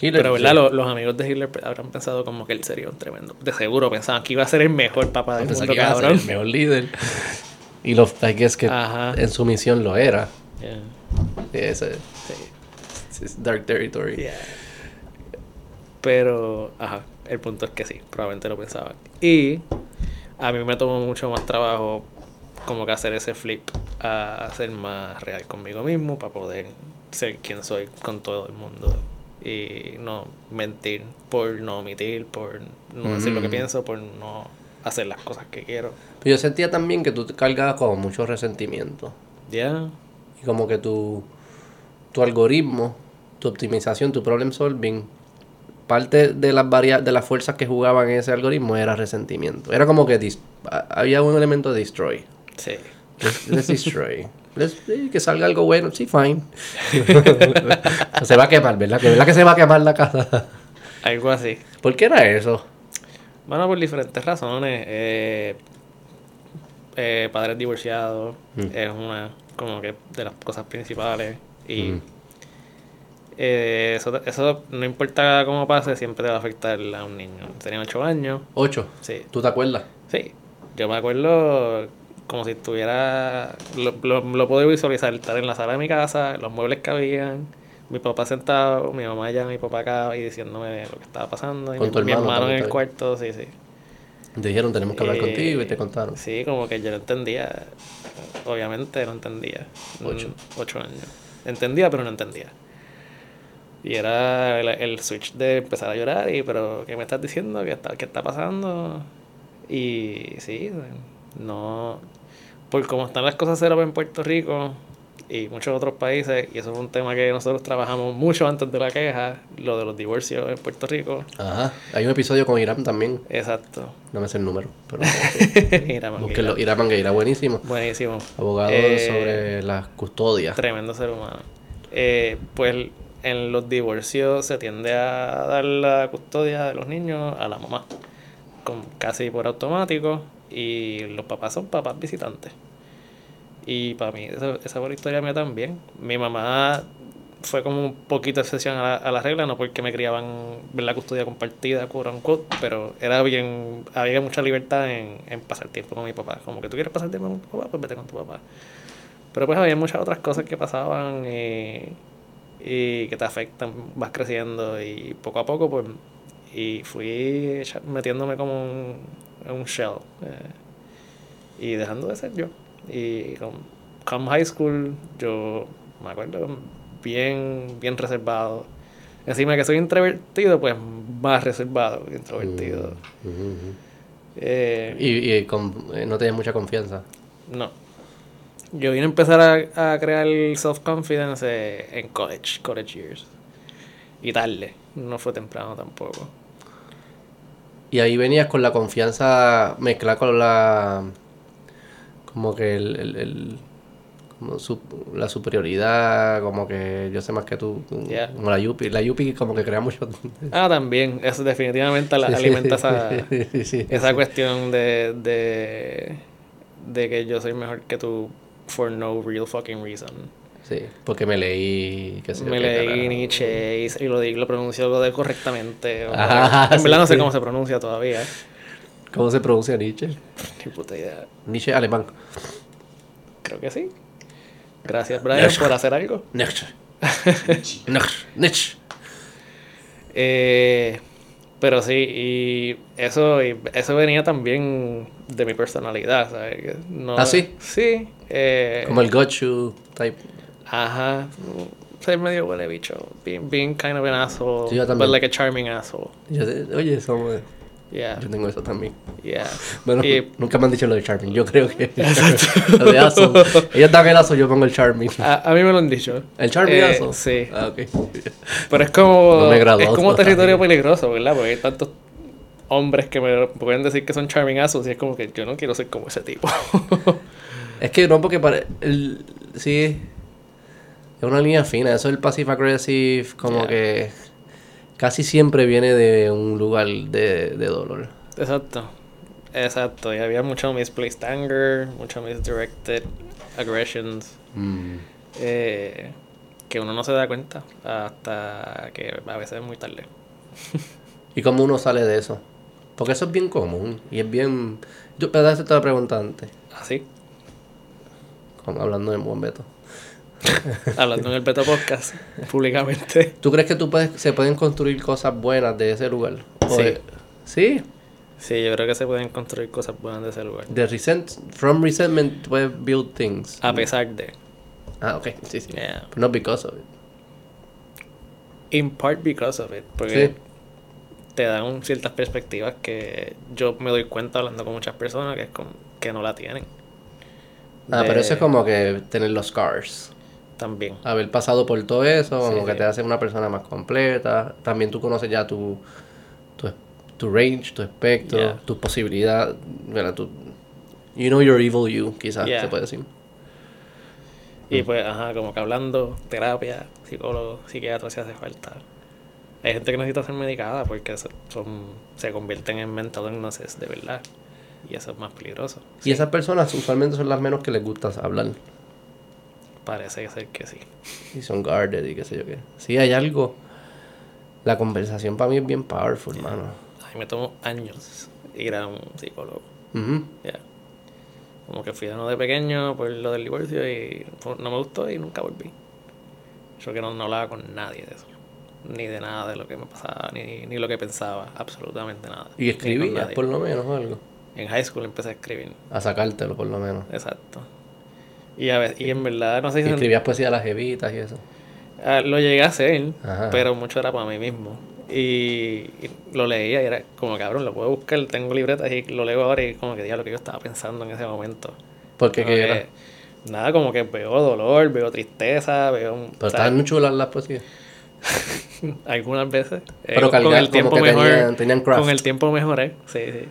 Hitler,
pero, ¿verdad?
sí.
Los, amigos de Hitler habrán pensado como que él sería un tremendo. De seguro pensaban que iba a ser el mejor papá del mundo,
que iba a ser
cabrón.
el mejor líder. Y los I guess que
Ajá.
en su misión lo era.
Yeah.
Ese
Sí.
dark territory.
Yeah. Pero, ajá, el punto es que sí, probablemente lo pensaban. Y a mí me tomó mucho más trabajo como que hacer ese flip a ser más real conmigo mismo para poder ser quien soy con todo el mundo Y no mentir por no omitir, por no decir lo que pienso, por no hacer las cosas que quiero.
Pero yo sentía también que tú te cargabas como mucho resentimiento.
Ya,
Y como que tu, tu algoritmo, tu optimización, tu problem solving, parte de las varia de las fuerzas que jugaban en ese algoritmo era resentimiento. Era como que había un elemento de destroy.
Sí.
Let's, let's destroy. Let's- que salga algo bueno, sí, fine. se va a quemar, ¿verdad? Que ¿Verdad que se va a quemar la casa?
Algo así.
¿Por qué era eso?
Bueno, por diferentes razones. Eh, eh, padres divorciados
Mm.
es una como que de las cosas principales. Y
Mm.
eh, eso, eso no importa cómo pase, siempre te va a afectar a un niño. Tenía 8 años.
Ocho.
Sí,
¿Tú te acuerdas?
sí. Yo me acuerdo como si estuviera... Lo, lo, lo puedo visualizar, estar en la sala de mi casa, los muebles que habían, mi papá sentado, mi mamá allá, mi papá acá y diciéndome lo que estaba pasando. Y mi,
hermano
en el cuarto, sí, sí.
Te dijeron, tenemos que hablar
Eh,
contigo y te contaron.
Sí, como que yo no entendía. Obviamente no entendía.
Ocho.
Mm, Ocho años. Entendía, pero no entendía. Y era el, el switch de empezar a llorar y, pero, ¿qué me estás diciendo? ¿Qué está, qué está pasando? Y sí, no... Por cómo están las cosas cero en Puerto Rico y muchos otros países, y eso fue un tema que nosotros trabajamos mucho antes de la queja, lo de los divorcios en Puerto Rico.
Ajá. Hay un episodio con Irán también.
Exacto.
No me sé el número, pero
Mira, Mangueira.
Irán Mangueira, buenísimo.
Buenísimo.
Abogado
Eh,
sobre las custodias.
Tremendo ser humano. Eh, pues en los divorcios se tiende a dar la custodia de los niños a la mamá, con, casi por automático, y los papás son papás visitantes. Y para mí, esa, esa fue la historia mía también. Mi mamá fue como un poquito excepción a la, regla, no porque me criaban en la custodia compartida, quote unquote, pero era bien, había mucha libertad en, en pasar tiempo con mi papá. Como que tú quieres pasar tiempo con tu papá, pues vete con tu papá. Pero pues había muchas otras cosas que pasaban y, y que te afectan, vas creciendo y poco a poco pues y fui metiéndome como un, un shell eh, y dejando de ser yo. Y con come high school yo me acuerdo bien, bien reservado. Encima de que soy introvertido, pues más reservado que introvertido.
Ujú.
Eh,
Y, y con- eh, no tenías mucha confianza.
no. Yo vine a empezar a, a crear self-confidence en college, college years. Y tarde, no fue temprano tampoco.
Y ahí venías con la confianza mezclada con la. Como que el. el- el- como su- la superioridad, como que yo sé más que tú.
Yeah.
Como la Yupi. La Yupi como que crea mucho.
Ah, también, eso definitivamente la-
Sí, sí,
alimenta esa,
sí,
esa cuestión de, de, de que yo soy mejor que tú for no real fucking reason.
Sí, porque me leí. qué sé
Me leí. Nietzsche y, y lo, lo pronuncio lo de correctamente.
Ah,
en verdad no sé
sí.
cómo se pronuncia todavía.
¿Cómo se pronuncia Nietzsche?
Ni puta idea.
Nietzsche alemán.
Creo que sí. Gracias, Brian, por hacer algo.
Nietzsche. Nietzsche. Nietzsche.
Eh, pero sí, y eso, y eso venía también de mi personalidad, ¿sabes? No,
¿Ah, sí?
Sí. eh,
Como el gotchu type.
Ajá. Ser medio huele bicho. Being, being kind of an asshole.
Sí, yo también.
But like a charming asshole.
Yo oye, somos.
Yeah.
Yo tengo eso también.
Yeah.
Bueno,
Y
nunca me han dicho lo de Charming. Yo creo que. lo de Aso. Ellos dan el Aso, yo pongo el Charming.
a, a mí me lo han dicho.
¿El Charming
Eh? Sí.
Ah, ok.
Pero es como.
No me graduado
es como territorio peligroso, ¿verdad? Porque hay tantos hombres que me pueden decir que son charming assholes y es como que yo no quiero ser como ese tipo.
Es que no, porque para. El, sí. Es una línea fina. Eso del passive aggressive, como
Yeah.
que. Casi siempre viene de un lugar de, de dolor.
Exacto. Exacto. Y había mucho misplaced anger, mucho misdirected aggressions.
Mm.
eh, que uno no se da cuenta hasta que a veces es muy tarde.
¿Y cómo uno sale de eso? Porque eso es bien común. Y es bien. Yo, pero hacerte la pregunta antes.
Así.
como hablando de buen Beto.
Hablando en el Beto Podcast públicamente.
¿Tú crees que tú puedes, se pueden construir cosas buenas de ese lugar?
Sí.
de- ¿Sí?
Sí, yo creo que se pueden construir cosas buenas de ese lugar.
De resent, from resentment puedes build things.
A pesar de.
Ah, ok. Sí, sí.
Yeah.
But not because of it.
in part because of it. Porque
Sí.
te dan ciertas perspectivas que yo me doy cuenta hablando con muchas personas que es como que no la tienen.
Ah,
De-
pero eso es como que tener los scars.
También.
Haber pasado por todo eso, como
Sí,
que
sí.
te hace una persona más completa. También tú conoces ya tu, tu, tu range, tu espectro,
Yeah.
tu posibilidad. ¿verdad? Tu, you know your evil you, quizás
Yeah.
se puede decir.
Y pues, ajá, como que hablando, terapia, psicólogo, psiquiatra, si hace falta. Hay gente que necesita ser medicada porque se- son, se convierten en mental illnesses de verdad. Y eso es más peligroso.
Y esas personas usualmente son las menos que les gusta hablar.
Parece ser que sí.
Y son guarded y qué sé yo qué. Sí, hay algo. La conversación para mí es bien powerful, mano.
A mí me tomó años ir a un psicólogo.
Ujú.
Ya. Como que fui de uno de pequeño por lo del divorcio y no me gustó y nunca volví. Yo que no, no hablaba con nadie de eso. Ni de nada de lo que me pasaba, ni, ni lo que pensaba, absolutamente nada.
Y escribías por lo menos o algo.
En high school empecé a escribir.
A sacártelo por lo menos.
Exacto. Y, a veces, y en verdad, no sé
Y
si...
escribías poesía a las jevitas y eso.
Ah, lo llegué a hacer,
Ajá.
pero mucho era para mí mismo. Y, y lo leía y era como cabrón, lo puedo buscar, tengo libretas y lo leo ahora y como que diga lo que yo estaba pensando en ese momento.
Porque que, era.
Nada, como que veo dolor, veo tristeza, veo...
Pero estaban muy chulas las poesías.
algunas veces. eh,
Pero que tenían- tenían craft.
Con el tiempo mejoré, sí, sí.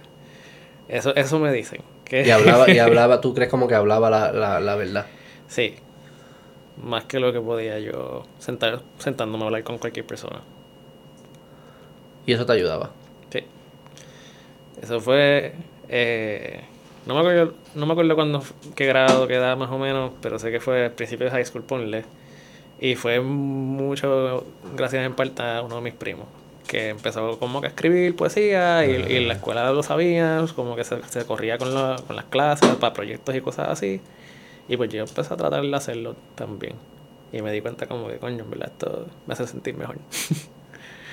Eso, eso me dicen. Que,
Y hablaba, y hablaba, tú crees como que hablaba la, la, la verdad.
sí. Más que lo que podía yo sentar, sentándome a hablar con cualquier persona.
Y eso te ayudaba.
Sí. Eso fue. eh, no, me acuerdo, no me acuerdo cuándo, qué grado, qué edad más o menos, pero sé que fue al principio de high school, ponle. Y fue mucho gracias en parte a uno de mis primos, que empezó como que a escribir poesía y, y en la escuela lo sabían, como que se, se corría con, la- con las clases para proyectos y cosas así. Y pues yo empecé a tratar de hacerlo también. Y me di cuenta como que, coño, en verdad esto me hace sentir mejor.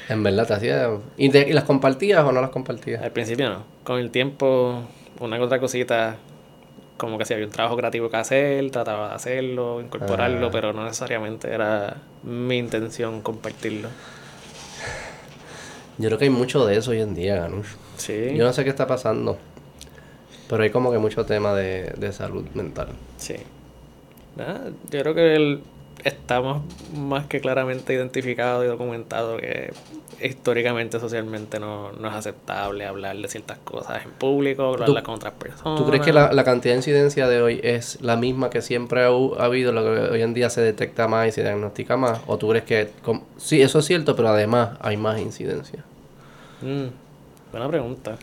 En verdad te hacía. ¿Y, te- y las compartías o no las compartías?
Al principio no. Con el tiempo, una que otra cosita, como que si había un trabajo creativo que hacer, trataba de hacerlo, incorporarlo,
Ah.
pero no necesariamente era mi intención compartirlo.
Yo creo que hay mucho de eso hoy en día, Ganush.
Sí,
Yo no sé qué está pasando. Pero hay como que mucho tema de, de salud mental.
sí. Nada, yo creo que el- estamos más que claramente identificado y documentado que históricamente, socialmente no, no es aceptable hablar de ciertas cosas en público, hablarlas con otras personas.
¿Tú crees que la, la cantidad de incidencia de hoy es la misma que siempre ha, habido, lo que hoy en día se detecta más y se diagnostica más? ¿O tú crees que... sí, eso es cierto, pero además hay más incidencia?
Mm, buena pregunta.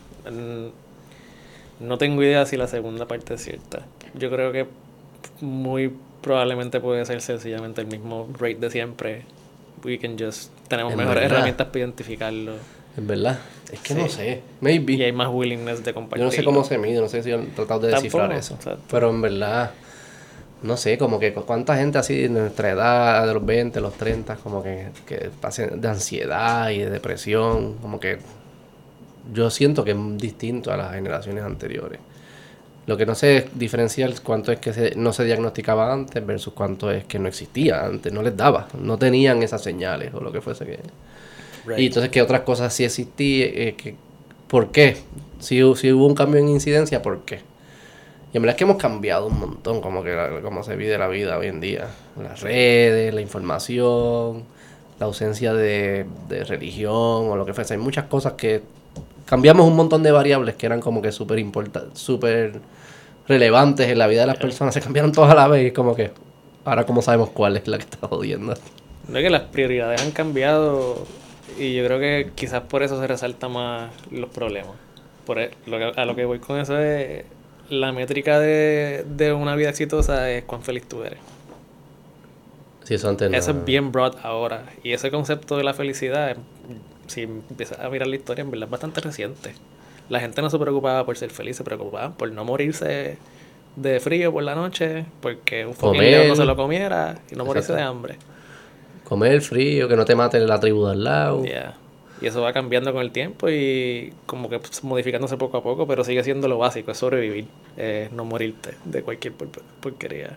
No tengo idea si la segunda parte es cierta. Yo creo que muy probablemente puede ser sencillamente el mismo rate de siempre. We can just tenemos
En
mejores
verdad.
herramientas para identificarlo
¿En verdad? Es que
Sí.
no sé. Maybe.
y hay más willingness de
Yo
compartir.
no sé cómo se mide, no sé si han tratado de descifrar eso.
exacto.
Pero en verdad, no sé, como que cu- cuánta gente así de nuestra edad, de los 20, los 30, como que, que pasen de ansiedad y de depresión, como que yo siento que es distinto a las generaciones anteriores. Lo que no sé es diferenciar cuánto es que se- no se diagnosticaba antes versus cuánto es que no existía antes, no les daba, no tenían esas señales o lo que fuese que...
Right.
Y entonces que otras cosas sí existían, eh, que, ¿por qué? Si, si hubo un cambio en incidencia, ¿por qué? Y en verdad es que hemos cambiado un montón, como que como se vive la vida hoy en día. Las redes, la información, la ausencia de, de religión o lo que fuese. Hay muchas cosas que cambiamos un montón de variables que eran como que súper importantes, relevantes en la vida de las personas. Se cambiaron todas a la vez y es como que ahora como sabemos cuál es la que está jodiendo.
Creo que las prioridades han cambiado y yo creo que quizás por eso se resaltan más los problemas. Por e- a lo que voy con eso es la métrica de, de una vida exitosa es cuán feliz tú eres.
Si eso antes no-
Eso es bien broad ahora. Y ese concepto de la felicidad, si empiezas a mirar la historia, en verdad es bastante reciente. La gente no se preocupaba por ser feliz, se preocupaba por no morirse de frío por la noche, porque un león no se lo comiera y no morirse
Exacto.
de hambre.
Comer frío, que no te mate la tribu de al lado.
Yeah. Y eso va cambiando con el tiempo y como que pues, modificándose poco a poco, pero sigue siendo lo básico, es sobrevivir, eh, no morirte de cualquier por- porquería.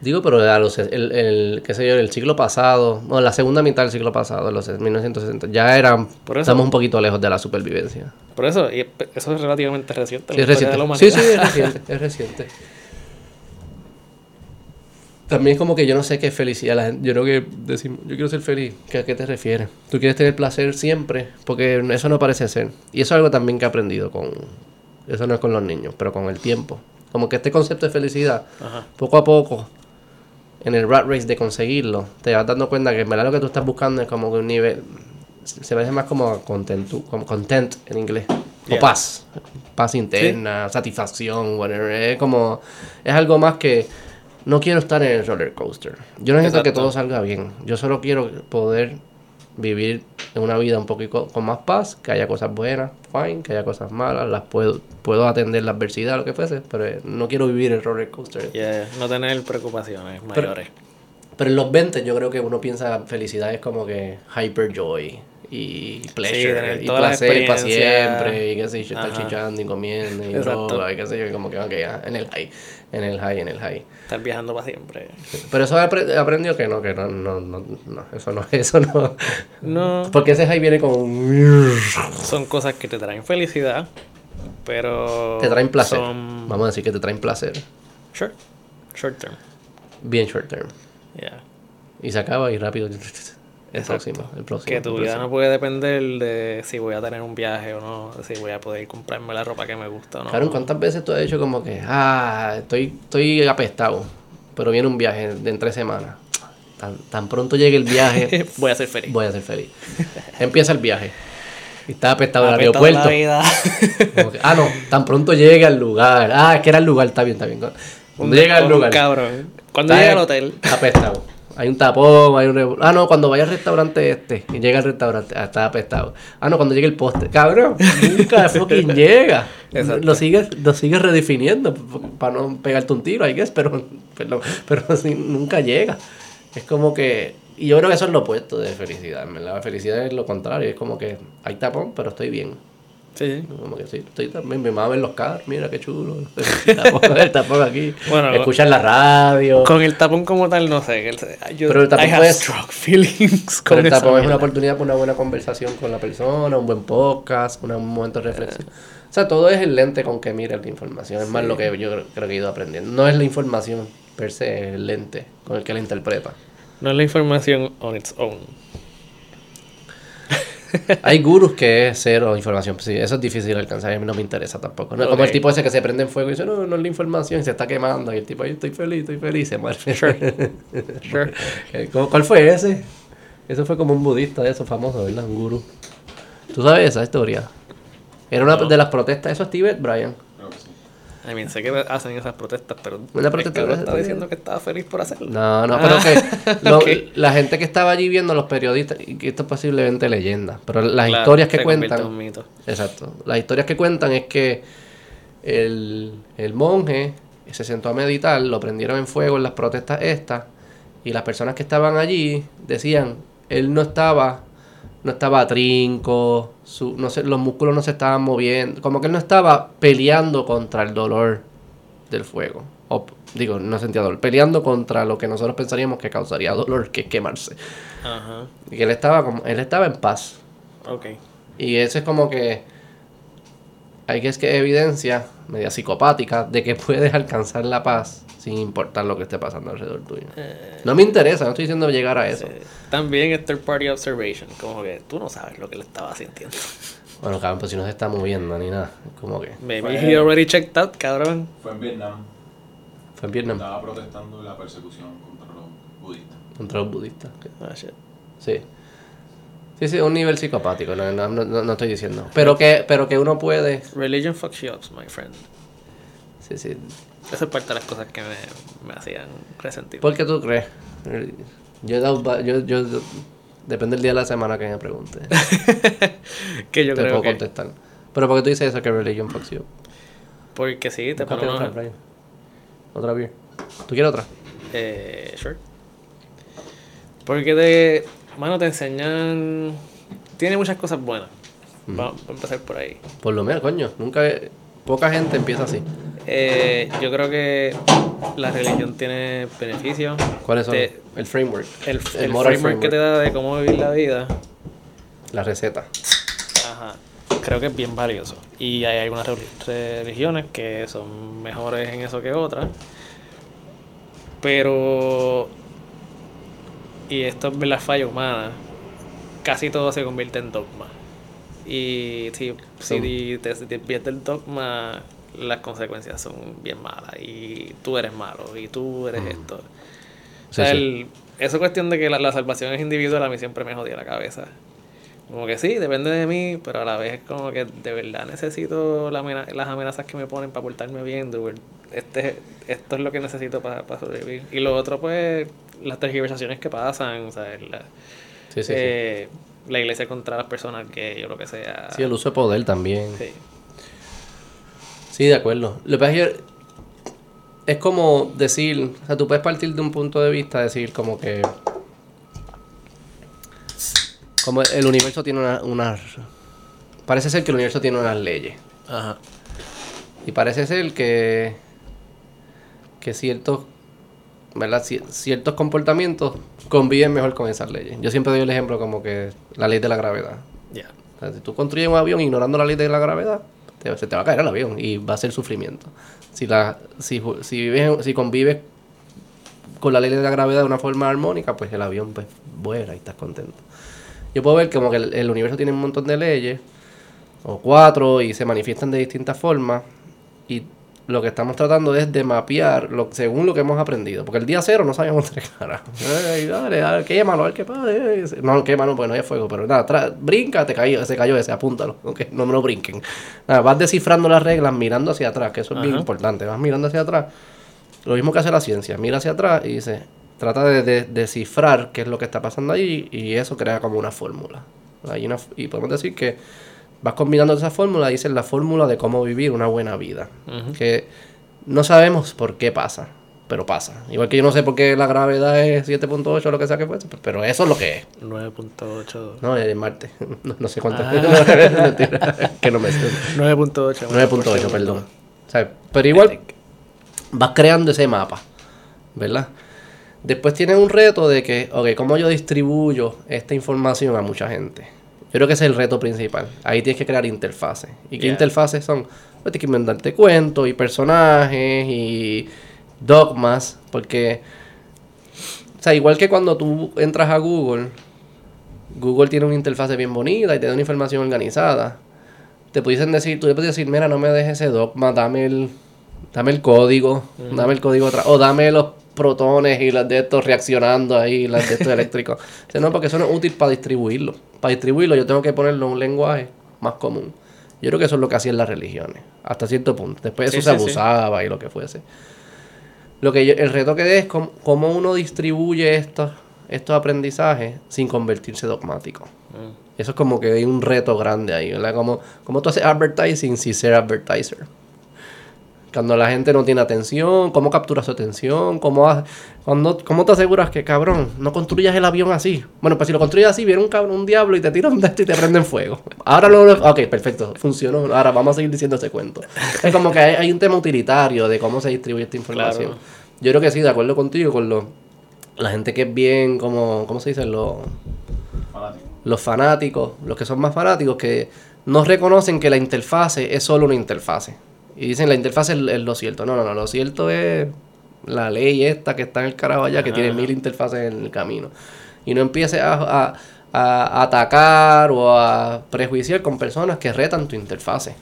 Digo, pero a los, el, el, qué sé yo, el siglo pasado, o la segunda mitad del siglo pasado, los 1960, ya eran,
Por eso-
estamos un poquito lejos de la supervivencia.
Por eso, y eso es relativamente reciente.
Sí, es
historia de la
reciente. Sí, sí, es reciente, es reciente. También es como que yo no sé qué es felicidad. La gente- yo creo que decimos, yo quiero ser feliz. ¿Qué, ¿A qué te refieres? Tú quieres tener placer siempre, porque eso no parece ser. Y eso es algo también que he aprendido con... Eso no es con los niños, pero con el tiempo. Como que este concepto de felicidad,
Ajá.
poco a poco, en el rat race de conseguirlo, te vas dando cuenta que en verdad lo que tú estás buscando es como que un nivel... Se parece más como content, como content en inglés. O
Yeah.
paz. Paz interna, satisfacción, whatever. Es como... Es algo más que... No quiero estar en el roller coaster. Yo no necesito que todo salga bien. Yo solo quiero poder vivir una vida un poquito con más paz, que haya cosas buenas, fine, que haya cosas malas, las puedo, puedo atender la adversidad, lo que fuese, pero eh, no quiero vivir el roller coaster.
Yeah, no tener preocupaciones
Pero-
mayores.
Pero en los 20 yo creo que uno piensa felicidad es como que hyper joy y pleasure y placer para siempre y qué sé yo, estar chichando y comiendo y
Exacto.
droga y qué sé yo, como que ok, ah, en el high, en el high, en el high.
Estar viajando para siempre.
Pero eso he apre- he aprendido que no, que no, no, no, no, eso no, eso no.
No,
Porque ese high viene con
son cosas que te traen felicidad, pero...
Te traen placer.
Son
Vamos a decir que te traen placer.
short, short term.
Bien short term.
Yeah.
Y se acaba y rápido. El
Exacto.
próximo, el próximo.
Que tu
el
vida
próximo.
no puede depender de si voy a tener un viaje o no, si voy a poder comprarme la ropa que me gusta o no.
Claro, ¿cuántas veces tú has dicho como que, ah, estoy, estoy apestado, pero viene un viaje de en tres semanas? Tan, tan pronto llegue el viaje,
voy a ser feliz.
voy a ser feliz. Empieza el viaje. Y está apestado en el aeropuerto. que, ah, no, tan pronto llegue al lugar. Ah, es que era el lugar, está bien, está bien. Cuando llega al
Un
lugar.
Cabrón. Cuando llega al hotel.
Apestado. Hay un tapón, hay un... Ah, no, cuando vaya al restaurante este y llega al restaurante, ah, está apestado. Ah, no, cuando llegue el postre. Cabrón, nunca fucking llega.
Exacto.
Lo sigues, lo sigues redefiniendo para no pegarte un tiro, I guess, pero, pero, pero sí, nunca llega. Es como que... Y yo creo que eso es lo opuesto de felicidad, verdad. La felicidad es lo contrario, es como que hay tapón, pero estoy bien.
Sí.
Como que sí, estoy también, mamá ve los carros, mira qué chulo. El tapón, el tapón aquí.
Bueno,
Escuchar la radio.
Con el tapón como tal, no sé. el- Yo,
Pero el tapón
I have
puede-
strong feelings
Pero
con
el tapón es una oportunidad para una buena conversación con la persona, un buen podcast, un momento de reflexión. O sea, todo es el lente con que mira la información. Es más lo que yo creo, creo que he ido aprendiendo. No es la información per se, es el lente con el que la interpreta.
No es la información on its own.
Hay gurús que es cero información. Sí, eso es difícil de alcanzar. A mí no me interesa tampoco. No como el tipo ese que se prende en fuego y dice, no, no es la información, y se está quemando. Y el tipo, ahí estoy feliz, estoy feliz, se muere.
Sure.
¿Cómo- ¿Cuál fue ese? Eso fue como un budista de esos famosos, ¿verdad? Un gurú. ¿Tú sabes esa historia? Era una
No.
de las protestas. Eso es Tibet, Brian.
Que.
I mean, sé que hacen esas protestas, pero
Una
el
protesta de-
está diciendo que estaba feliz por hacerlo.
No, no,
Ah,
pero que lo-
ok.
la gente que estaba allí viendo, los periodistas, y que esto es posiblemente leyenda, pero las
Claro,
historias que cuentan...
en un mito.
Exacto. Las historias que cuentan es que el, el monje se sentó a meditar, lo prendieron en fuego en las protestas estas, y las personas que estaban allí decían, él no estaba, no estaba trinco, su, no sé, los músculos no se estaban moviendo, como que él no estaba peleando contra el dolor del fuego. O, digo, no sentía dolor, peleando contra lo que nosotros pensaríamos que causaría dolor, que es quemarse.
Ajá.
Y que él estaba como, él estaba en paz.
Ok.
Y eso es como que hay que es que evidencia media psicopática de que puedes alcanzar la paz sin importar lo que esté pasando alrededor tuyo.
Eh,
No me interesa, no estoy diciendo llegar a eso.
eh, también es third party observation. Como que tú no sabes lo que le estaba sintiendo.
Bueno, cabrón, pues si no se está moviendo ni nada, como que
Maybe
Fue-
he already checked out, cabrón.
Fue en Vietnam.
fue en Vietnam
Estaba protestando la persecución contra los budistas.
contra los budistas.
Ah, shit.
Sí. Sí, sí, un nivel psicopático, no, no, no, no estoy diciendo. Pero que, pero que uno puede.
Religion fucks you up, my friend.
Sí, sí.
Esa es parte de las cosas que me, me hacían resentir.
¿Por qué tú crees? Yo he dado. Yo, yo, yo- depende del día de la semana que me pregunte.
que yo
te
creo
puedo
que.
contestar. Pero ¿por qué tú dices eso que religion fucks you?
Porque sí, te ponen
otra, Brian. Otra beer. ¿Tú quieres otra?
Eh, sure. Porque te. Mano, te enseñan. Tiene muchas cosas buenas. Vamos a empezar por ahí.
Por lo menos, coño. Nunca. Poca gente empieza así.
Eh, yo creo que la religión tiene beneficios.
¿Cuáles son?
Te-
el framework.
el,
El
el
moral
framework que te da de cómo vivir la vida,
La receta.
ajá, creo que es bien valioso. Y hay algunas re- religiones que son mejores en eso que otras. Pero, y esto es la falla humana, casi todo se convierte en dogma. Y si, si te, te el dogma, las consecuencias son bien malas. Y tú eres malo, y tú eres esto. O sea,
sí.
el- esa cuestión de que la, la salvación es individual a mí siempre me jodía la cabeza. Como que sí, depende de mí, pero a la vez es como que de verdad necesito la amena- las amenazas que me ponen para portarme bien, dude. Este, esto es lo que necesito para, para sobrevivir. Y lo otro, pues, las tergiversaciones que pasan, o sea, la,
sí.
eh, la iglesia contra las personas que yo lo que sea.
Sí, el uso de poder también.
Sí.
Sí, de acuerdo. Lo que pasa es que es como decir, o sea, tú puedes partir de un punto de vista, decir como que como el universo tiene una, una- parece ser que el universo tiene unas leyes
Ajá.
y parece ser que que ciertos ¿verdad? Cier- ciertos comportamientos conviven mejor con esas leyes. Yo siempre doy el ejemplo como que la ley de la gravedad.
Ya.
O sea, si tú construyes un avión ignorando la ley de la gravedad, se te va a caer el avión y va a ser sufrimiento. Si, la, si, si, vives, si convives con la ley de la gravedad de una forma armónica, pues el avión pues vuela y estás contento. Yo puedo ver como que el, el universo tiene un montón de leyes, o cuatro, y se manifiestan de distintas formas, y lo que estamos tratando es de mapear lo, según lo que hemos aprendido. Porque el día cero no sabíamos tres caras. Ay, dale, dale, quémalo, a ver qué pasa. No, quémalo, pues no hay fuego. Pero nada, brinca, te cayó, se cayó ese, apúntalo. no me lo brinquen. Nada, vas descifrando las reglas mirando hacia atrás, que eso es bien
Ajá.
importante. Vas mirando hacia atrás. Lo mismo que hace la ciencia. Mira hacia atrás y dice, trata de, de- descifrar qué es lo que está pasando ahí y eso crea como una fórmula. Hay una, y podemos decir que vas combinando esa fórmula y dices la fórmula de cómo vivir una buena vida. Que no sabemos por qué pasa, pero pasa. Igual que yo no sé por qué la gravedad es 7.8 o lo que sea que fuese, pero eso es lo que es.
9.8.
No, es Marte. No, no sé cuánto.
Ah.
Que no me
9.8.
9.8, perdón. O sea, pero igual vas creando ese mapa, ¿verdad? Después tienes un reto de que, ok, ¿cómo yo distribuyo esta información a mucha gente? Yo creo que ese es el reto principal. Ahí tienes que crear interfaces. ¿Y qué interfaces son? Pues tienes que inventarte cuentos y personajes y dogmas, porque, o sea, igual que cuando tú entras a Google, Google tiene una interfase bien bonita y te da una información organizada te pudiesen decir, tú le puedes decir, mira, no me dejes ese dogma, dame el, dame el código, dame el código atrás, o dame los protones y las de estos reaccionando ahí, las de estos eléctricos. O sea, no, porque eso no es útil para distribuirlo. Para distribuirlo yo tengo que ponerlo en un lenguaje más común. Yo creo que eso es lo que hacían las religiones, hasta cierto punto. Después
Sí,
eso se
sí.
abusaba y lo que fuese. Lo que yo- el reto que es cómo, cómo uno distribuye estos, estos aprendizajes sin convertirse dogmático.
Mm.
Eso es como que hay un reto grande ahí, ¿verdad? Como, como tú haces advertising sin ser advertiser. Cuando la gente no tiene atención, ¿cómo capturas su atención? ¿Cómo, ha- cuando, ¿Cómo te aseguras que, cabrón, no construyas el avión así? Bueno, pues si lo construyes así, viene un cabrón, un diablo y te tira un de esto y te prende en fuego. Ahora lo... Ok, perfecto, funcionó. Ahora vamos a seguir diciendo ese cuento. Es como que hay, hay un tema utilitario de cómo se distribuye esta información.
Claro.
Yo creo que sí, de acuerdo contigo, con lo, la gente que es bien, como, ¿cómo se dice? Lo,
Fanático.
los fanáticos, los que son más fanáticos, que no reconocen que la interfase es solo una interfase. Y dicen la interfase es, es lo cierto. No, no, no, lo cierto es la ley esta que está en el carajo allá, que tiene mil interfaces en el camino. Y no empieces a, a- a atacar o a prejuiciar con personas que retan tu interfase.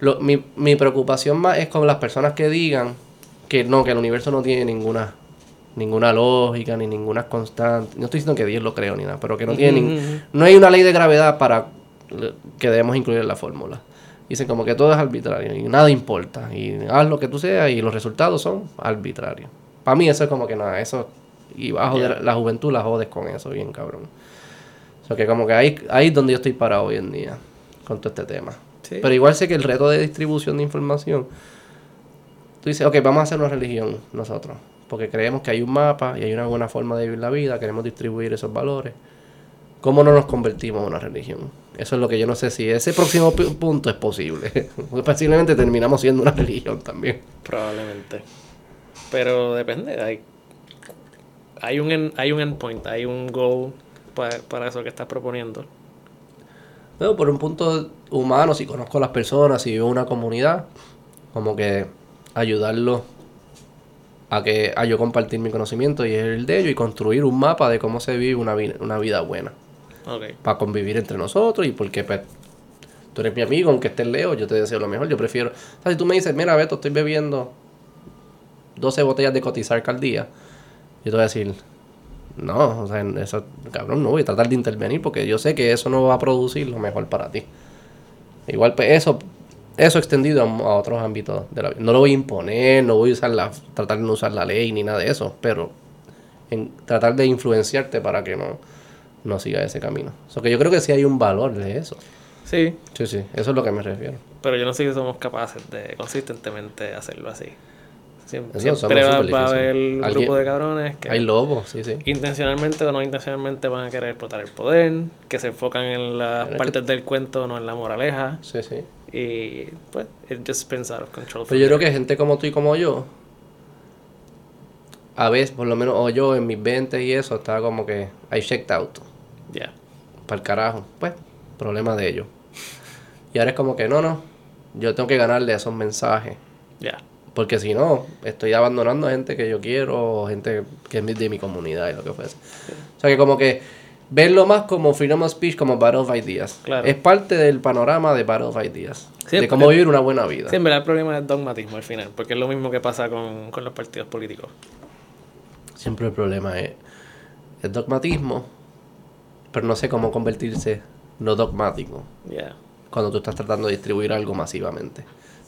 Lo- mi, mi preocupación más es con las personas que digan que no, que el universo no tiene ninguna ninguna lógica ni ninguna constante. No estoy diciendo que Dios lo creo ni nada, pero que no tiene no hay una ley de gravedad para que debemos incluir en la fórmula. Dicen como que todo es arbitrario y nada importa y haz lo que tú seas y los resultados son arbitrarios. Para mí eso es como que nada, eso y bajo
Ya.
la juventud la jodes con eso bien cabrón. O sea que como que ahí, ahí es donde yo estoy parado hoy en día con todo este tema.
Sí.
Pero igual sé que el reto de distribución de información, tú dices, ok, vamos a hacer una religión nosotros, porque creemos que hay un mapa y hay una buena forma de vivir la vida, queremos distribuir esos valores. ¿Cómo no nos convertimos en una religión? Eso es lo que yo no sé si ese próximo pu- punto es posible. Posiblemente terminamos siendo una religión también.
Probablemente. Pero depende. Hay, hay, un, en- hay un endpoint, hay un goal pa- para eso que estás proponiendo.
Pero por un punto humano, si conozco a las personas, si vivo en una comunidad, como que ayudarlos a que a yo compartir mi conocimiento y el de ellos y construir un mapa de cómo se vive una, una vida buena. Para convivir entre nosotros y porque pues, tú eres mi amigo, aunque estés lejos, yo te deseo lo mejor. Yo prefiero. O sea, si tú me dices, mira, Beto, estoy bebiendo 12 botellas de cotizar al día, yo te voy a decir, no, o sea, eso, cabrón, no voy a tratar de intervenir porque yo sé que eso no va a producir lo mejor para ti. Igual, pues eso, eso extendido a, a otros ámbitos de la vida. No lo voy a imponer, no voy a usar la, tratar de no usar la ley ni nada de eso, pero en tratar de influenciarte para que no, no siga ese camino. O sea, que yo creo que sí hay un valor de eso.
Sí,
Sí, sí, eso es lo que me refiero.
pero yo no sé si somos capaces de consistentemente hacerlo así. Siempre, va, va a haber un grupo de cabrones que
Hay lobos, sí, sí.
intencionalmente o no intencionalmente van a querer explotar el poder, que se enfocan en las
Pero es
partes del cuento, no en la moraleja.
Sí, sí.
Y pues, it just spins out of control.
Pero yo creo que gente como tú y como yo, a veces, por lo menos, o yo en mis 20 y eso, estaba como que, I checked out,
Ya.
para el carajo. Pues, problema de ellos. Y ahora es como que, no, no, yo tengo que ganarle a esos mensajes.
Ya.
Porque si no, estoy abandonando a gente que yo quiero, o gente que es de mi comunidad y lo que fuese. O sea que como que verlo más como freedom of speech, como battle of ideas.
Claro.
Es parte del panorama de battle of ideas.
Sí,
de cómo vivir una buena vida.
Verdad el problema es dogmatismo al final, porque es lo mismo que pasa con, con los partidos políticos.
Siempre el problema es el dogmatismo, pero no sé cómo convertirse no dogmático
Ya.
cuando tú estás tratando de distribuir algo masivamente.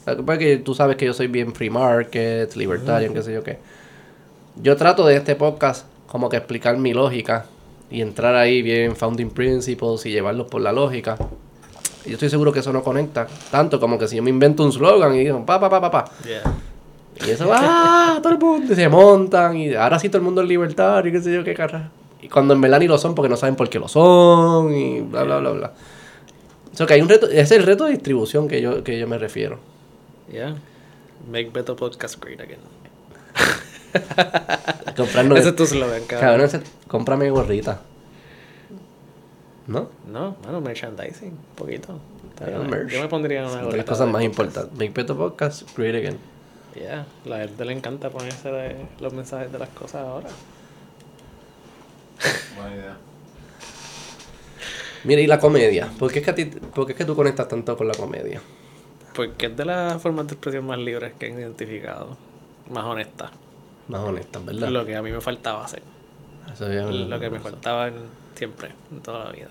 Lo que pasa es que tú sabes que yo soy bien free market, libertarian, qué sé yo qué. Yo trato de este podcast como que explicar mi lógica y entrar ahí bien founding principles y llevarlos por la lógica. Y yo estoy seguro que eso no conecta tanto como que si yo me invento un slogan y digo pa pa pa pa pa. Y eso va, todo el mundo y se montan y ahora sí todo el mundo es libertario y qué sé yo qué carra. Y cuando en verdad ni lo son porque no saben por qué lo son y bla bla bla bla. O sea que hay un reto, ese es el reto de distribución que yo, que yo me refiero.
Ya. Make better podcast great again.
Comprarnos
Ese es tu slogan, cabrón.
cabrón, cómprame gorrita. ¿No?
No, bueno, merchandising, un poquito. Yo me pondría una
Son las
gorrita
cosas más importantes. Make better podcast, great again.
Ya, la gente le encanta ponerse los mensajes de las cosas ahora.
Buena idea.
Mira, y la comedia. ¿Por qué es que, a ti, por qué es que tú conectas tanto con la comedia?
Porque es de las formas de expresión más libres que han identificado. Más honesta.
Más honestas, ¿verdad?
Lo que a mí me faltaba hacer.
Eso
Lo que me faltaba en- siempre, en toda la vida.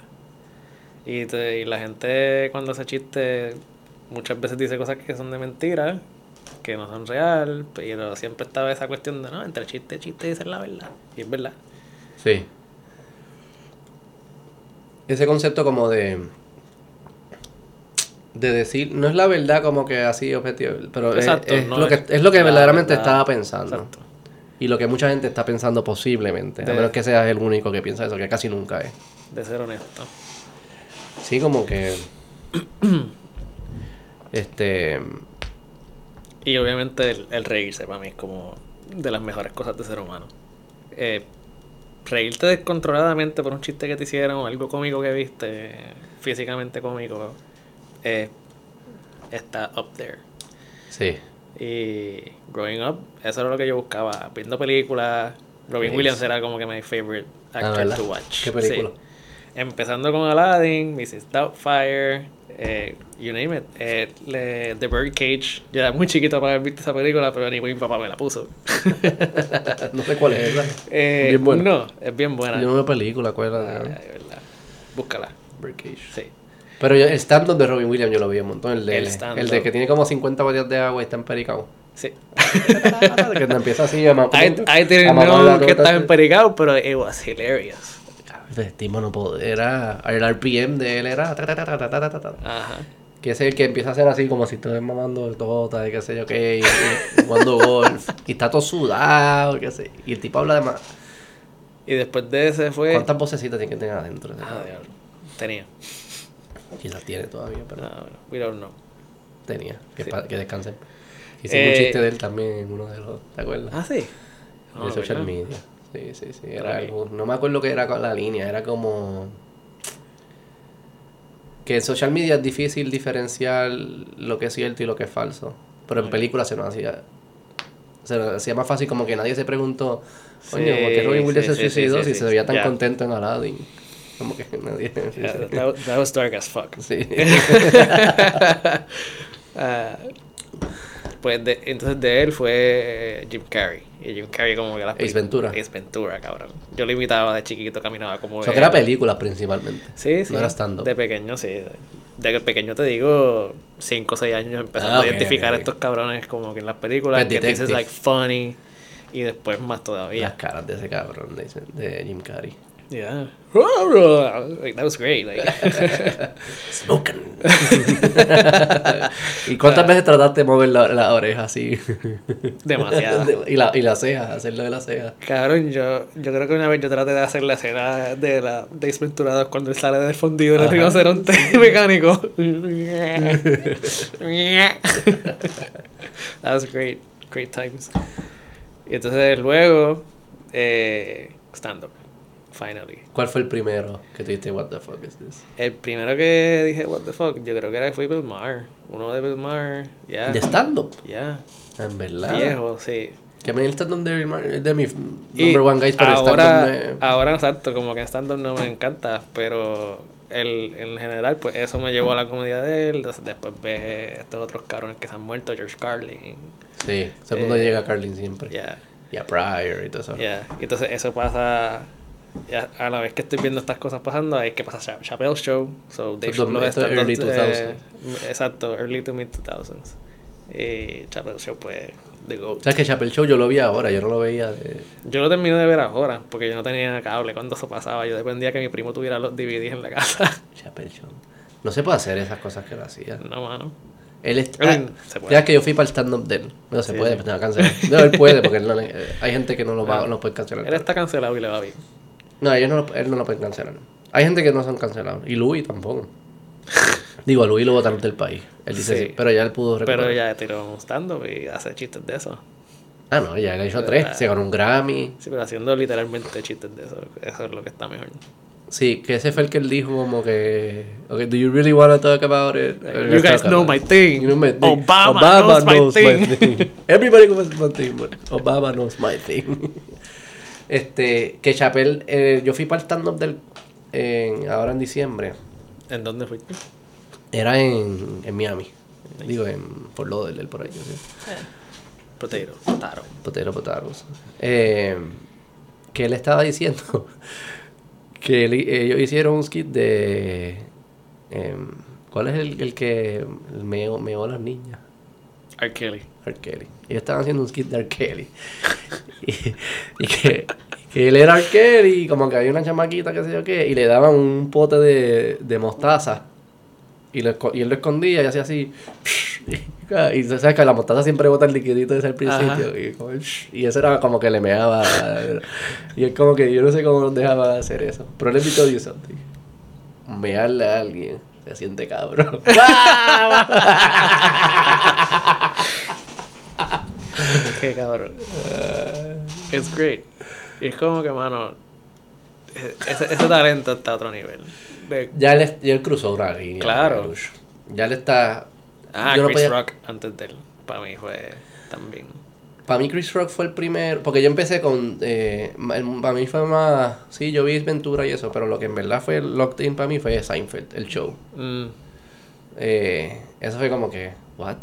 Y, te- y la gente cuando hace chiste muchas veces dice cosas que son de mentira, que no son real, pero siempre estaba esa cuestión de, no, entre chiste y chiste dicen la verdad. Y es verdad.
Sí. Ese concepto como de... De decir, no es la verdad como que así objetivo, pero es-
Exacto,
es,
no
lo que,
es
lo que verdaderamente
verdad.
estaba pensando.
Exacto.
Y lo que mucha gente está pensando posiblemente.
De-
A menos que seas el único que piensa eso, que casi nunca es.
De ser honesto.
Sí, como que... este...
Y obviamente el, el reírse para mí es como de las mejores cosas de ser humano. Eh, reírte descontroladamente por un chiste que te hicieron o algo cómico que viste, físicamente cómico, eh, está up there.
Sí.
Y growing up, eso era lo que yo buscaba. Viendo películas, Robin. Williams era como que my favorite actor
Ah, ¿verdad?
to watch.
¿Qué película?
Sí. Empezando con Aladdin, Mrs. Doubtfire, eh, you name it. Eh, le- The Birdcage. Yo era muy chiquito para haber visto esa película, pero ni mi papá me la puso.
no sé cuál es, ¿verdad?
Eh,
Bien buena.
No, es bien buena.
Yo no veo película.
Ay,
¿no?
de verdad. Búscala.
Birdcage.
Sí.
Pero yo, el stand-up de Robin Williams yo lo vi un montón. El de,
El
el,
stand-up.
de que tiene como 50 botellas de agua y está empericado.
Sí.
que te empieza así a mamar.
I, I didn't know que estaba empericado, pero it was hilarious.
El tipo no. Era. El RPM de él era. ta, ta, ta.
Ajá.
Que es el que empieza a hacer así como si estuviera mamando tota y qué sé yo qué. Y, jugando golf. Y está todo sudado qué sé. Y el tipo habla de más.
Y después de ese fue.
¿Cuántas vocecitas tiene que tener adentro?
Ah, diablo. Tenía.
Quizás tiene todavía, pero
No, bueno, we don't know.
tenía. Que,
Sí.
que descansen. Hicimos un
Eh,
chiste de él también en uno de los, ¿te acuerdas?
Ah, sí.
de
No,
social media. Sí, sí, sí. Era algo. No me acuerdo qué era con la línea. Era como. Que en social media es difícil diferenciar lo que es cierto y lo que es falso. Pero en películas se nos hacía. Se nos hacía más fácil, como que nadie se preguntó. Coño,
Sí,
¿por qué Robin Williams
sí,
se suicidó si se veía tan contento en Aladdin? Como que nadie.
Yeah, that, that was dark as fuck.
Sí.
Ah, pues de- entonces de él fue Jim Carrey. Y Jim Carrey como que la
Ace Ventura.
Ace Ventura, cabrón. Yo lo imitaba de chiquito, caminaba como...
Eso que
él.
era películas principalmente.
Sí, sí.
No era stand-up.
De pequeño, sí. De pequeño te digo, 5 o 6 años empezando
Ah, ok,
a identificar
ok.
a estos cabrones como que en las películas,
Pet
que dices like funny y después más
Las
todavía.
caras de ese cabrón de, de Jim Carrey.
Yeah. Like, that was great. Like,
Smoking. ¿Y cuántas veces trataste de mover la, la oreja así?
Demasiado.
y, la, y la ceja, hacerlo de la ceja.
Cabrón, yo, yo creo que una vez yo traté de hacer la escena de la de Ace Ventura 2 cuando él sale del fundido en el
Ajá.
rinoceronte mecánico. That was great, great times. Y entonces luego, eh, stand up, finally.
¿Cuál fue el primero que te diste, what the fuck is this?
El primero que dije, what the fuck, yo creo que era fue Bill Maher. Uno de Bill Maher, ya.
De stand-up,
Ya.
en verdad.
Viejo, sí.
Que a mí el stand-up de, es de mi number one guys, pero
ahora,
stand-up me...
ahora exacto, como que stand-up no me encanta, pero el, en general, pues eso me llevó a la comedia de él. Entonces después ves estos otros cabrones que se han muerto, George Carlin.
Sí, todo el mundo
Eh,
llega a Carlin siempre.
Ya,
Y a Pryor y todo eso.
ya. Y entonces eso pasa. A la vez que estoy viendo estas cosas pasando, es que pasa Cha- Chappelle Show. So, Dave
Esto-
los
esto es
stand-ups,
early
eh,
2000s.
exacto, early to mid 2000s. Y Chappelle Show, pues, GOAT.
¿Sabes que Chapel Show yo lo vi ahora? Yo no lo veía de...
Yo lo terminé de ver ahora, porque yo no tenía cable cuando eso pasaba. Yo dependía que mi primo tuviera los DVDs en la casa.
Chapel Show. No se puede hacer esas cosas que él hacía.
no, mano.
Él es,
I mean,
ah,
se puede.
ya que yo fui para el stand-up de él. No se
Sí,
puede,
sí.
a cancelar. No, él puede, porque él no le- eh, hay gente que no lo va, no puede cancelar.
Él está cancelado y le va bien.
No, ellos no lo, él no lo puede cancelar. Hay gente que no son cancelados. Y Louis tampoco. Digo, a Louis lo votaron del país. Él dice
Sí.
sí, pero ya él pudo
Pero
recuperar.
ya tiró un stand-up y hace chistes de eso.
Ah, no, ya le hizo tres. Se ganó un Grammy.
Sí, pero haciendo literalmente chistes de eso. Eso es lo que está mejor.
Sí, que ese fue el que él dijo como que... Okay, do you really want to talk about it? Eh,
you
let's
guys know my thing.
You know my thing.
Obama knows my thing.
Everybody knows my thing, but Obama knows my thing. Este, que Chappelle, eh, yo fui para el stand-up del... en- ahora en diciembre.
¿En dónde fuiste?
Era en, en Miami. Digo, en Fort Lauderdale, por ahí. ¿sí?
Potato. Potaro.
Potero Potaros. Eh, que él estaba diciendo que él- ellos hicieron un skit de. em, ¿Cuál es el, el que meó, meó a las niñas?
R. Kelly.
R. Kelly. Ellos estaban haciendo un skit de R. Kelly. y, y que, que él era R. Kelly, y como que había una chamaquita, que sé yo qué, y le daban un pote de, de mostaza. Y, lo y él lo escondía y hacía así. Y tú sabes que la mostaza siempre bota el liquidito desde el principio. Y, como, y eso era como que le meaba. Y es como que yo no sé cómo dejaba de hacer eso. Pero me tell you something. Mearle a alguien se siente cabrón.
Qué cabrón. It's great. Y es como que, mano, e- ese, ese talento está a otro nivel. De-
Ya él, ya él cruzó una línea.
Claro.
Ya él está.
ah,
yo no
Chris
podía-
Rock antes de él. Para mí fue también.
Para mí Chris Rock fue el primero, porque yo empecé con, eh, para mí fue más, sí, yo vi Ventura y eso, pero lo que en verdad fue locked in para mí fue Seinfeld, el show.
Mm,
Eh, eso fue como que, what?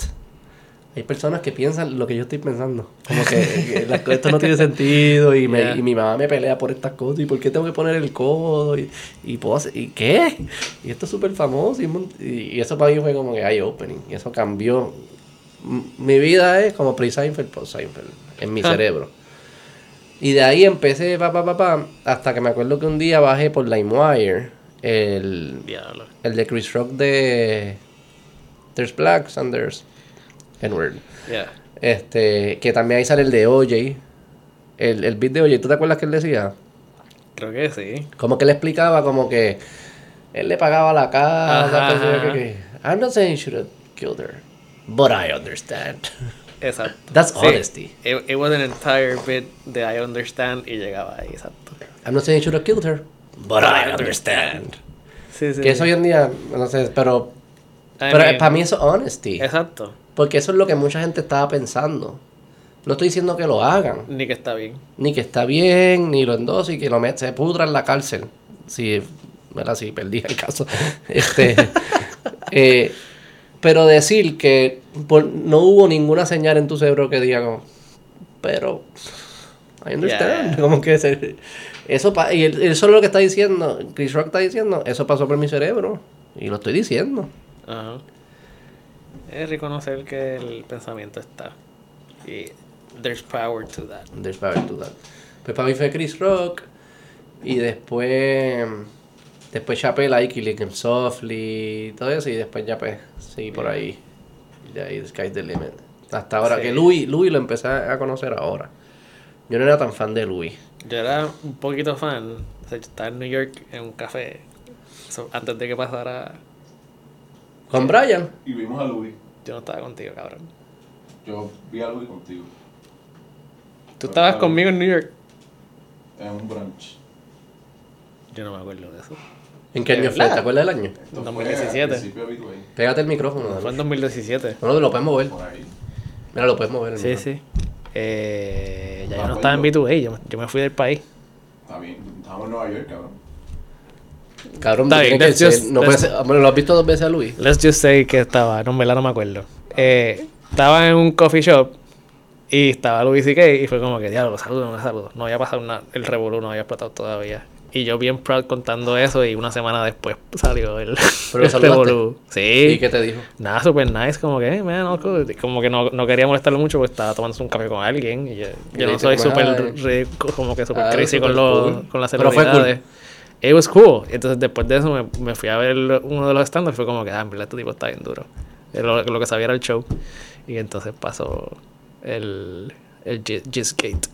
Hay personas que piensan lo que yo estoy pensando, como que, que las esto no tiene sentido y, me-
Yeah.
y mi mamá me pelea por estas cosas y por qué tengo que poner el codo y, y puedo hacer- ¿y qué? Y esto es súper famoso y, y- y eso para mí fue como que eye opening y eso cambió. Mi vida es como pre-Seinfeld, post-Seinfeld, en mi
Ah.
cerebro. Y de ahí empecé, pa, pa, pa, pa, hasta que me acuerdo que un día bajé por LimeWire el,
diablo.
el de Chris Rock de There's Blacks and There's N-Word.
Yeah.
Este, que también ahí sale el de OJ. El, el beat de OJ, ¿tú te acuerdas que él decía?
Creo que sí.
Como que él explicaba como que él le pagaba la casa. Pues, que- que, I'm not saying you should have killed her, but I understand.
Exacto.
That's
Sí,
honesty.
It, it was an entire bit de I understand y llegaba ahí, exacto.
I'm not saying you should have killed her, but I understand.
Sí, sí.
Que eso hoy en día, no sé, pero,
I
pero
mean,
para mí eso es honesty.
Exacto.
Porque eso es lo que mucha gente estaba pensando. No estoy diciendo que lo hagan,
Ni que está bien.
ni que está bien, ni lo endoso y que lo met- se pudra en la cárcel. Si, ¿verdad? Si perdí el caso. Este, eh, pero decir que por- no hubo ninguna señal en tu cerebro que diga como, pero, I understand.
Yeah.
Como que se- eso, pa- y el- eso es lo que está diciendo, Chris Rock está diciendo, eso pasó por mi cerebro. Y lo estoy diciendo.
Ajá. Es reconocer que el pensamiento está. Y there's power to that.
There's power to that. Pues para mí fue Chris Rock. Y después. Después Chappelle ahí, Killing Him Softly. Todo eso. Y después ya pues seguí por ahí. De ahí, Sky's the Limit. Hasta ahora
Sí.
que Louis, Louis lo empecé a conocer ahora. Yo no era tan fan de Louis.
Yo era un poquito fan. O sea, yo estaba en New York en un café. So, antes de que pasara.
Con Brian.
Y vimos a Louis.
Yo no estaba contigo, cabrón.
Yo vi a Louis contigo.
Tú estabas conmigo en New York.
En un brunch.
Yo no me acuerdo de eso.
¿En qué
¿De
año fue?
verdad?
¿Te acuerdas del año?
Esto fue
2017.
al principio de B2A,
Pégate el micrófono.
Fue en
Dani.
2017.
No, no, lo puedes mover. Mira, lo puedes mover.
Sí, sí. Eh, ya
Me
yo no estaba en
acuerdo.
B2A, yo, me- yo me fui del país.
Está bien. Estábamos en Nueva York, cabrón.
Cabrón,
Está bien,
que ser- puede ser- bueno, ¿Lo has visto dos veces a Louis?
Let's just say que estaba, no, en verdad no me acuerdo. Eh, estaba en un coffee shop y estaba Luis C.K. y fue como que, diablo, saludos, no saludos. No había pasado nada, el revolú no había explotado todavía. Y yo bien proud contando eso y una semana después salió el,
¿Pero saludaste?
revolú. Sí.
¿Y qué te dijo?
Nada, super nice, como que, eh, man, como que no, no quería molestarlo mucho porque estaba tomándose un café con alguien. Y yo,
Y
yo no soy súper como que súper
Ah,
crazy con, los,
cool.
con las celebridades. It was cool. Entonces, después de eso, me, me fui a ver uno de los standards. Fue como que, ah, en verdad, este tipo está bien duro. Lo, lo que sabía era el show. Y entonces pasó el, el Gi- Gizgate.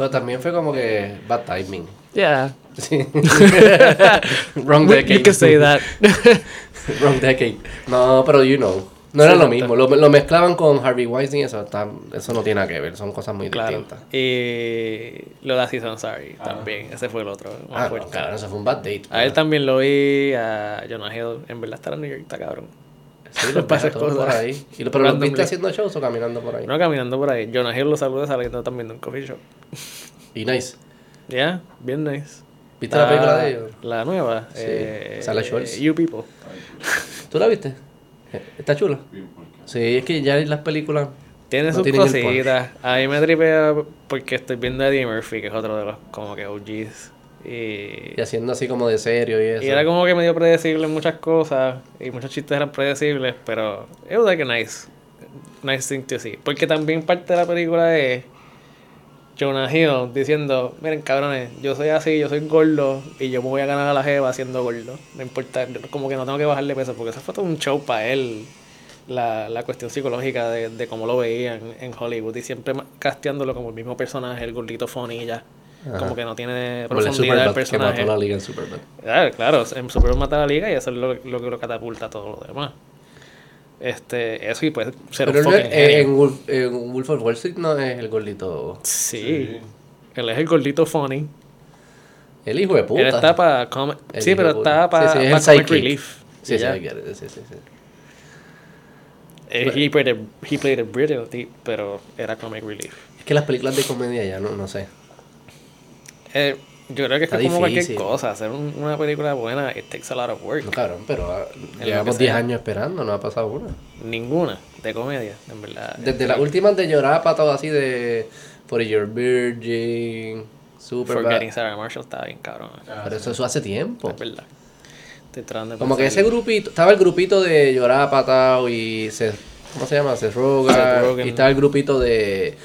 Pero también fue como que bad timing.
Yeah.
Sí. Wrong
You
decade.
can say that.
Wrong decade. No, pero you know. No era
Sí,
lo mismo. Lo, lo mezclaban con Harvey Weinstein y eso, está- eso no tiene nada que ver. Son cosas muy
claro.
distintas.
Y lo de Aziz Ansari también. Ese fue el otro.
Ah, no, claro, eso fue un bad date.
A él también lo vi, a Jonah Hill. En verdad, estar en New York está cabrón.
Sí, los
Pasa
por ahí. Y lo- pero los viste haciendo shows o caminando por ahí.
No caminando por ahí. Jonah Hill lo saluda saliendo también de un coffee shop.
Y nice.
Ya, bien nice.
¿Viste la película de ellos?
La nueva.
Sí,
eh,
sale Schwartz.
You People.
¿Tú la viste? Eh, ¿Está chula? Sí, es que ya las películas...
Tiene
No
sus cositas. A mí me tripea porque estoy viendo a Eddie Murphy, que es otro de los como que OGs. Y,
Y haciendo así como de serio y eso.
y era como que medio predecible en muchas cosas. Y muchos chistes eran predecibles, pero it was like a nice, nice thing to see. Porque también parte de la película es Jonah Hill diciendo, miren cabrones, yo soy así, yo soy gordo y yo me voy a ganar a la jeva siendo gordo. No importa, como que no tengo que bajarle peso porque eso fue todo un show para él. La, la cuestión psicológica de, de cómo lo veían en Hollywood y siempre casteándolo como el mismo personaje, el gordito funny y ya.
Ajá.
Como que no tiene
el
profundidad el
Superbad, que
personaje.
mató la liga en Superbad.
Claro, claro, en Superman mata a la liga y eso es lo, lo que lo catapulta a todo lo demás. Este, eso y pues ser
Pero
un
él en, Wolf, en Wolf of Wall Street no es el gordito...
Sí, él es el gordito funny.
El hijo de puta.
Él está para comic... Sí, pero está para
Sí, sí, es el
comic relief.
Sí, sí, it, sí, sí, sí.
Eh, He played, it, he played it brilliantly, pero era comic relief.
Es que las películas de comedia ya no, no sé.
Eh, yo creo que es que como cualquier cosa, hacer un- una película buena, it takes a lot of work.
No, cabrón, pero ah, llevamos
que
10
sea.
años esperando, no ha pasado una.
Ninguna de comedia, en verdad.
Desde las últimas de llorar para todo así de For Your Virgin, Super
Forgetting Sarah Marshall estaba bien cabrón.
Pero eso, eso hace tiempo.
Es verdad. Estoy tratando de
Como que ese grupito, estaba el grupito de llorar patado y se, ¿cómo se llama? Seth Rogen. y estaba el grupito de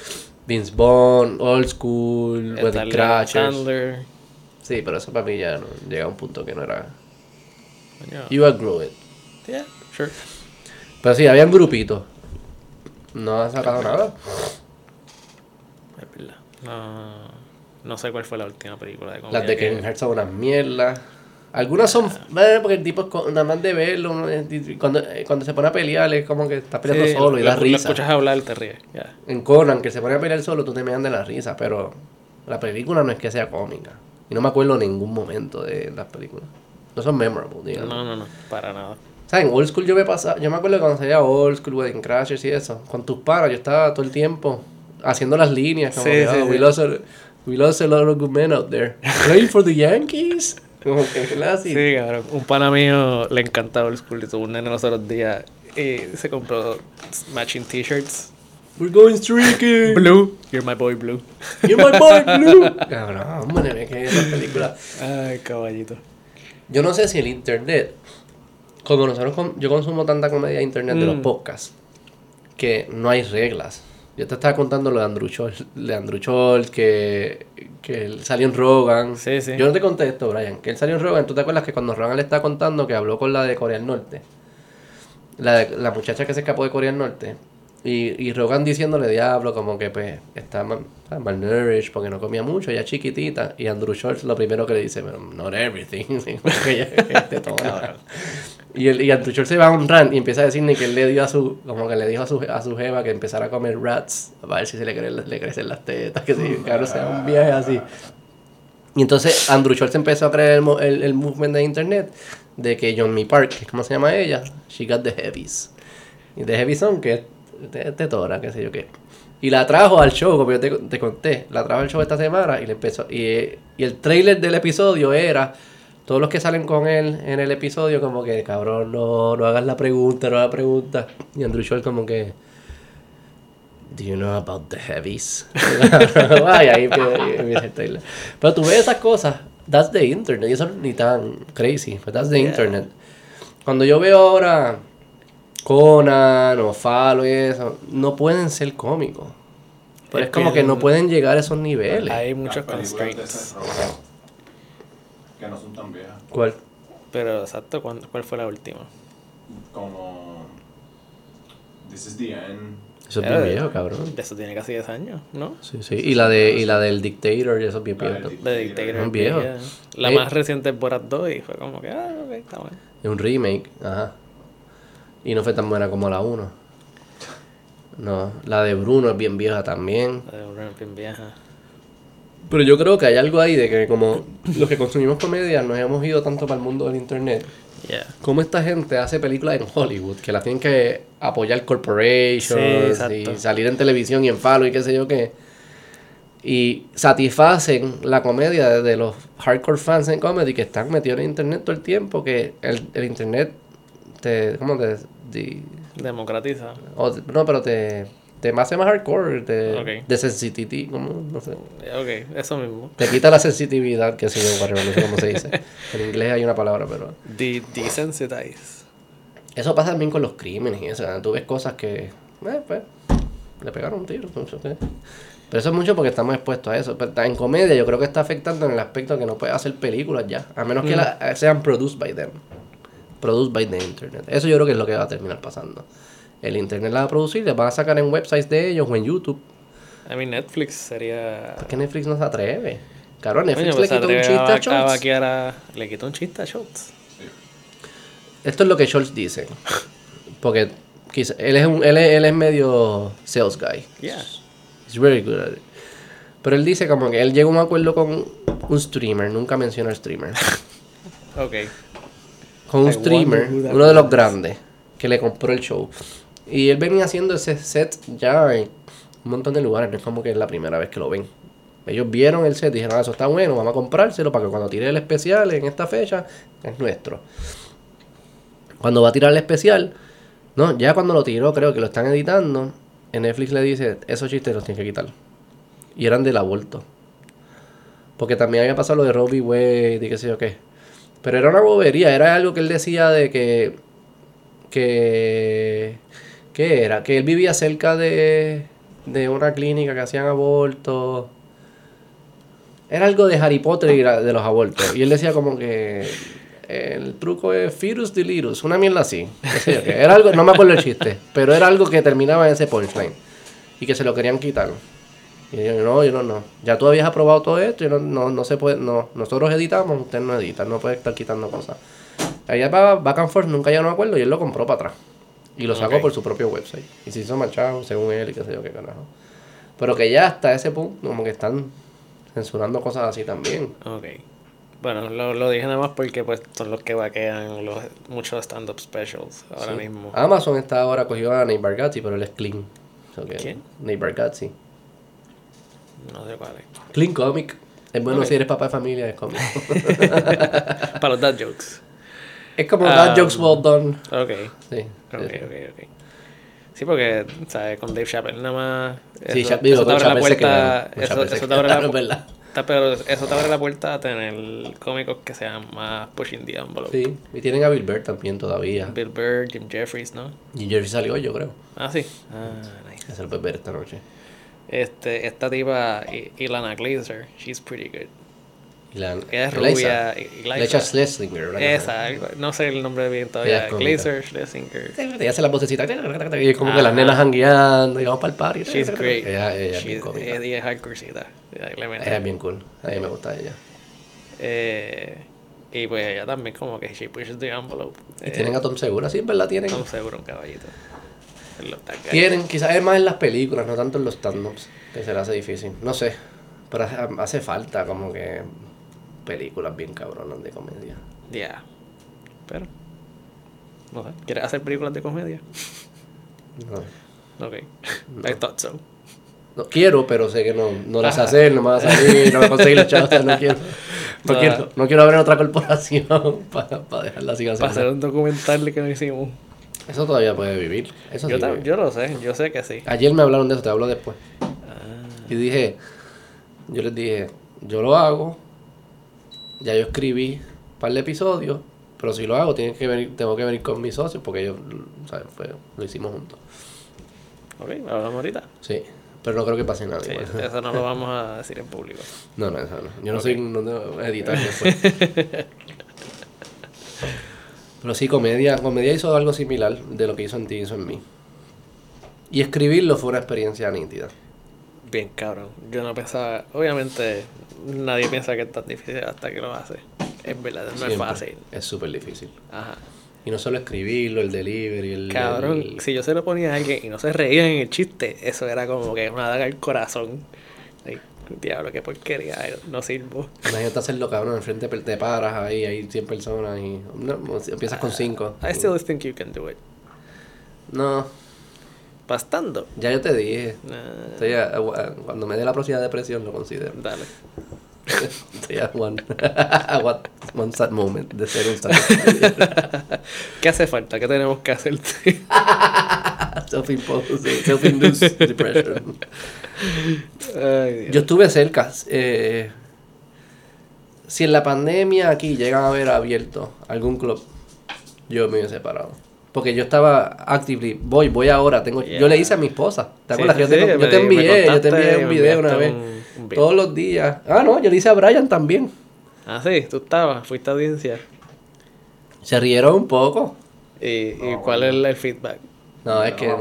Vince Bond, Old School, Wedding Crashers. Sí, pero eso para mí ya no, llega a un punto que no era.
Coño.
You outgrew it.
Yeah, sure.
Pero sí, había un grupito. No han sacado nada.
Es verdad. No, no sé cuál fue la última película de comedia.
Las de Kevin Hart son unas mierdas. Algunas son, eh, porque el tipo nada más de verlo, cuando, eh, cuando se pone a pelear es como que está peleando
Sí,
solo y
lo-
da risa.
escuchas hablar, te ríes. Ya.
En Conan, que se pone a pelear solo, tú te meas de la risa, pero la película no es que sea cómica. Y no me acuerdo ningún momento de las películas. No son memorable, digamos.
No, no, no, para nada.
O sea, en Old School yo me pasaba, yo me acuerdo cuando salía Old School, Wedding Crashers y eso, con tus panas, yo estaba todo el tiempo haciendo las líneas, como
Sí,
que,
sí,
"Oh, we,
sí.
lost a, we lost a lot of good men out there. Playing for the Yankees. Como que.
Sí, cabrón. Un pana mío le encantaba el school tuvo un nene los otros días y se compró matching t-shirts.
We're going streaking.
Blue. You're my boy Blue.
You're my boy blue. Cabrón, hombre, que esa película.
Ay, caballito.
Yo no sé si el internet, como nosotros, yo consumo tanta comedia de internet de los
Mm.
podcasts, que no hay reglas. Yo te estaba contando lo de Andrew Schultz, de Andrew Schultz, que, que él salió en Rogan.
Sí, sí.
Yo no te conté esto, Brian, que él salió en Rogan. ¿Tú te acuerdas que cuando Rogan le estaba contando que habló con la de Corea del Norte? La, de- la muchacha que se escapó de Corea del Norte. Y, y Rogan diciéndole diablo, como que pues está mal, malnourished porque no comía mucho, ella chiquitita. Y Andrew Schultz lo primero que le dice, "Well, not everything. que ella que te toma. Y, el, y Schultz se va a un rant y empieza a decirle que él le dio a su, como que le dijo a su, a su jeva que empezara a comer rats, para ver si se le, cre- le crecen las tetas, que si, claro, sea un viaje así. Y entonces Andrew Schultz empezó a crear el, el, el movement de internet de que John Park, que es como se llama ella, she got the heavies. Y the heavies son que es te- tetora, qué sé yo qué. Y la trajo al show, como yo te, te conté, la trajo al show esta semana y le empezó. Y, y el trailer del episodio era todos los que salen con él en el episodio, como que cabrón, no, no hagas la pregunta, no hagas la pregunta. Y Andrew Schultz, como que. Do you know about the heavies? Ay, ahí empieza. Pero tú ves esas cosas, that's the internet, y eso no es ni tan crazy, but that's the
Yeah.
internet. Cuando yo veo ahora Conan o Falo y eso, no pueden ser cómicos. Pero es como que no pueden llegar a esos niveles.
Hay muchos constraints.
Que no son tan viejas.
¿Cuál?
Pero exacto, ¿cuál, fue la última?
Como. This is the end.
Eso es bien viejo, cabrón.
De eso tiene casi 10 años, ¿no?
Sí, sí. Y la, de, y la del Dictator, y eso es bien
La
viejo.
Dic-
De Dictator.
Viejo.
La
Eh.
más reciente es Borat 2 y fue como que, ah, ok, está bueno.
Es un remake, ajá. Y no fue tan buena como la 1. No, la de Bruno es bien vieja también.
La de Bruno es bien vieja.
Pero yo creo que hay algo ahí de que como los que consumimos comedia nos hemos ido tanto para el mundo del internet.
Yeah.
Como esta gente hace películas en Hollywood, que las tienen que apoyar corporations
Sí,
y salir en televisión y en falo y qué sé yo qué. Y satisfacen la comedia de, los hardcore fans en comedy que están metidos en internet todo el tiempo, que el, el internet te... ¿Cómo te...?
Democratiza.
o no, pero te, te hace más hardcore, te,
Ok.
de sensitivity, como, no sé.
Ok, eso mismo.
Te quita la sensitividad, que sé yo, whatever, no sé cómo se dice. En inglés hay una palabra, pero...
De desensitize.
Eso pasa también con los crímenes y eso. Tú ves cosas que, eh, pues, le pegaron un tiro. no sé qué. Pero eso es mucho porque estamos expuestos a eso. Pero en comedia yo creo que está afectando en el aspecto que no puedes hacer películas ya. A menos que
Mm.
la- sean produced by them. Produced by the internet. Eso yo creo que es lo que va a terminar pasando. El internet la va a producir, les van a sacar en websites de ellos o en YouTube.
A mí Netflix sería...
¿Por qué Netflix no se atreve? Cabrón, Netflix
pues
le quitó un chiste a Schultz.
a- Le quitó un chiste a Schultz.
Esto es lo que Schultz dice. Porque quizá- él, es un, él, es, él es medio sales guy.
Yeah.
He's very good at it. Pero él dice como que él llegó a un acuerdo con un streamer. Nunca menciona al streamer.
Ok.
Con un
I
streamer, uno de los grandes, que le compró el show. Y él venía haciendo ese set ya en un montón de lugares. No es como que es la primera vez que lo ven. Ellos vieron el set dijeron, ah, eso está bueno, vamos a comprárselo para que cuando tire el especial en esta fecha, es nuestro. Cuando va a tirar el especial, no, ya cuando lo tiró, creo que lo están editando, en Netflix le dice, esos chistes los tienes que quitar. Y eran del aborto. Porque también había pasado lo de Robbie Wade y qué sé yo qué. Pero era una bobería, era algo que él decía de que. que. ¿Qué era? Que él vivía cerca de. de una clínica que hacían abortos. Era algo de Harry Potter de los abortos. Y él decía como que. El truco es Firus Delirus, una mierda así. Era algo, no me acuerdo el chiste, pero era algo que terminaba en ese punchline. Y que se lo querían quitar. Y yo, no, yo no, no. Ya tú habías aprobado todo esto y no, no, no se puede, no. Nosotros editamos, usted no edita, no puede estar quitando cosas. Allá para Back and Forth nunca llegaron a acuerdo y él lo compró para atrás. Y lo sacó
Ok.
por su propio website. Y se hizo machado, según él, y qué sé yo qué carajo. Pero que ya hasta ese punto, como que están censurando cosas así también.
Ok. Bueno, lo, lo dije nada más porque pues son los que vaquean los, muchos stand-up specials ahora
Sí.
mismo.
Amazon está ahora cogió a Nate Bargatze, pero él es clean.
¿Quién?
Nate Bargatze.
No sé cuál es.
Clean comic. Es bueno
Ok.
si eres papá de familia, es cómico.
Para los dad jokes.
Es como
Um,
that jokes well done.
Ok.
Sí.
Ok,
sí.
ok, ok. Sí, porque, ¿sabes? Con Dave Chappelle nada más.
Sí,
eso,
Cha- digo,
eso te abre la
Chappelle
puerta. Eso,
Chappelle
te abre la
quedaron, ¿verdad?
ta- Pero eso te abre la puerta a tener cómicos que sean más pushing the envelope.
Sí, y tienen a Bill Burr también todavía.
Bill Burr, Jim Jeffries, ¿no?
Y Jerry salió hoy, yo creo.
Ah, sí. Ah, nice.
Es el ver esta noche.
Este, esta tipa, Ilana Glazer, she's pretty good.
La,
Ella es rubia.
Lecha Schlesinger,
algo- no sé el nombre bien todavía. Glazer, Schlesinger.
Ella hace la vocecita. Y como que las nenas hangueando y vamos para el party.
She's great.
Ella, ella es bien cómica.
ella es hardcorecita. Ella
es bien cool. A mí me gusta ella.
Eh, y pues ella también como que she pushes the envelope.
Y tienen a Tom Segura, sí, en verdad tienen.
Tom seguro un caballito.
Tienen, quizás es más en las películas, no tanto en los stand-ups, que se le hace difícil. No sé, pero hace, hace falta como que películas bien cabronas de comedia.
Ya. Pero. No sé. ¿Quieres hacer películas de comedia?
No,
Ok. I thought so.
no quiero, pero sé que no, no las hacer, no me va a salir, no me conseguir chavos, no quiero. No,
No.
quiero, no quiero abrir otra corporación para dejarla así
Para hacer un documental que no hicimos.
Eso todavía puede vivir. Eso
Yo,
sí
yo lo sé, yo sé que sí.
Ayer me hablaron de eso, te hablo después.
Ah,
Y dije, yo les dije, yo lo hago, ya yo escribí un par de episodios, pero si lo hago tienen que venir, tengo que venir con mis socios porque ellos, ¿sabes? Fue- lo hicimos juntos.
ok, hablamos ahorita.
Sí, pero no creo que pase nada.
Sí, eso no lo vamos a decir en público.
No, no, eso no. Yo no soy no editar después. pero sí, comedia, comedia hizo algo similar de lo que hizo en ti, hizo en mí. Y escribirlo fue una experiencia nítida.
Bien cabrón. Yo no pensaba, obviamente nadie piensa que es tan difícil hasta que lo hace. Es verdad, no es fácil.
Es súper difícil.
Ajá.
Y no solo escribirlo, el delivery, el...
Cabrón,
el-
si yo se lo ponía a alguien y no se reían en el chiste, eso era como que una daga al corazón. Ay, diablo, qué porquería, no sirvo.
Imagínate hacerlo, cabrón, enfrente te paras ahí, hay 100 personas y... No, empiezas con 5.
I still think you can do it.
No,
Bastando.
ya yo te dije.
Nah,
Estoy a- a- cuando me dé la próxima depresión lo considero.
dale.
Estoy a one, a what, one sad moment de ser un stand
¿Qué hace falta? ¿Qué tenemos que hacer?
Self-imposed, self-induced depression.
Ay.
Yo estuve cerca. eh, si en la pandemia aquí llegan a haber abierto algún club, yo me hubiese parado. Porque yo estaba actively, voy, voy ahora. Tengo, Yo
Yeah.
le hice a mi esposa. ¿Te acuerdas?
sí,
yo, te,
sí,
yo te envié, yo te envié un video una vez.
un- un video.
Todos los días. Ah, no, yo le hice a Brian también.
Ah, sí, tú estabas, fuiste audiencia.
Se rieron un poco.
¿Y, y
Oh,
cuál es el, feedback?
No, es que no.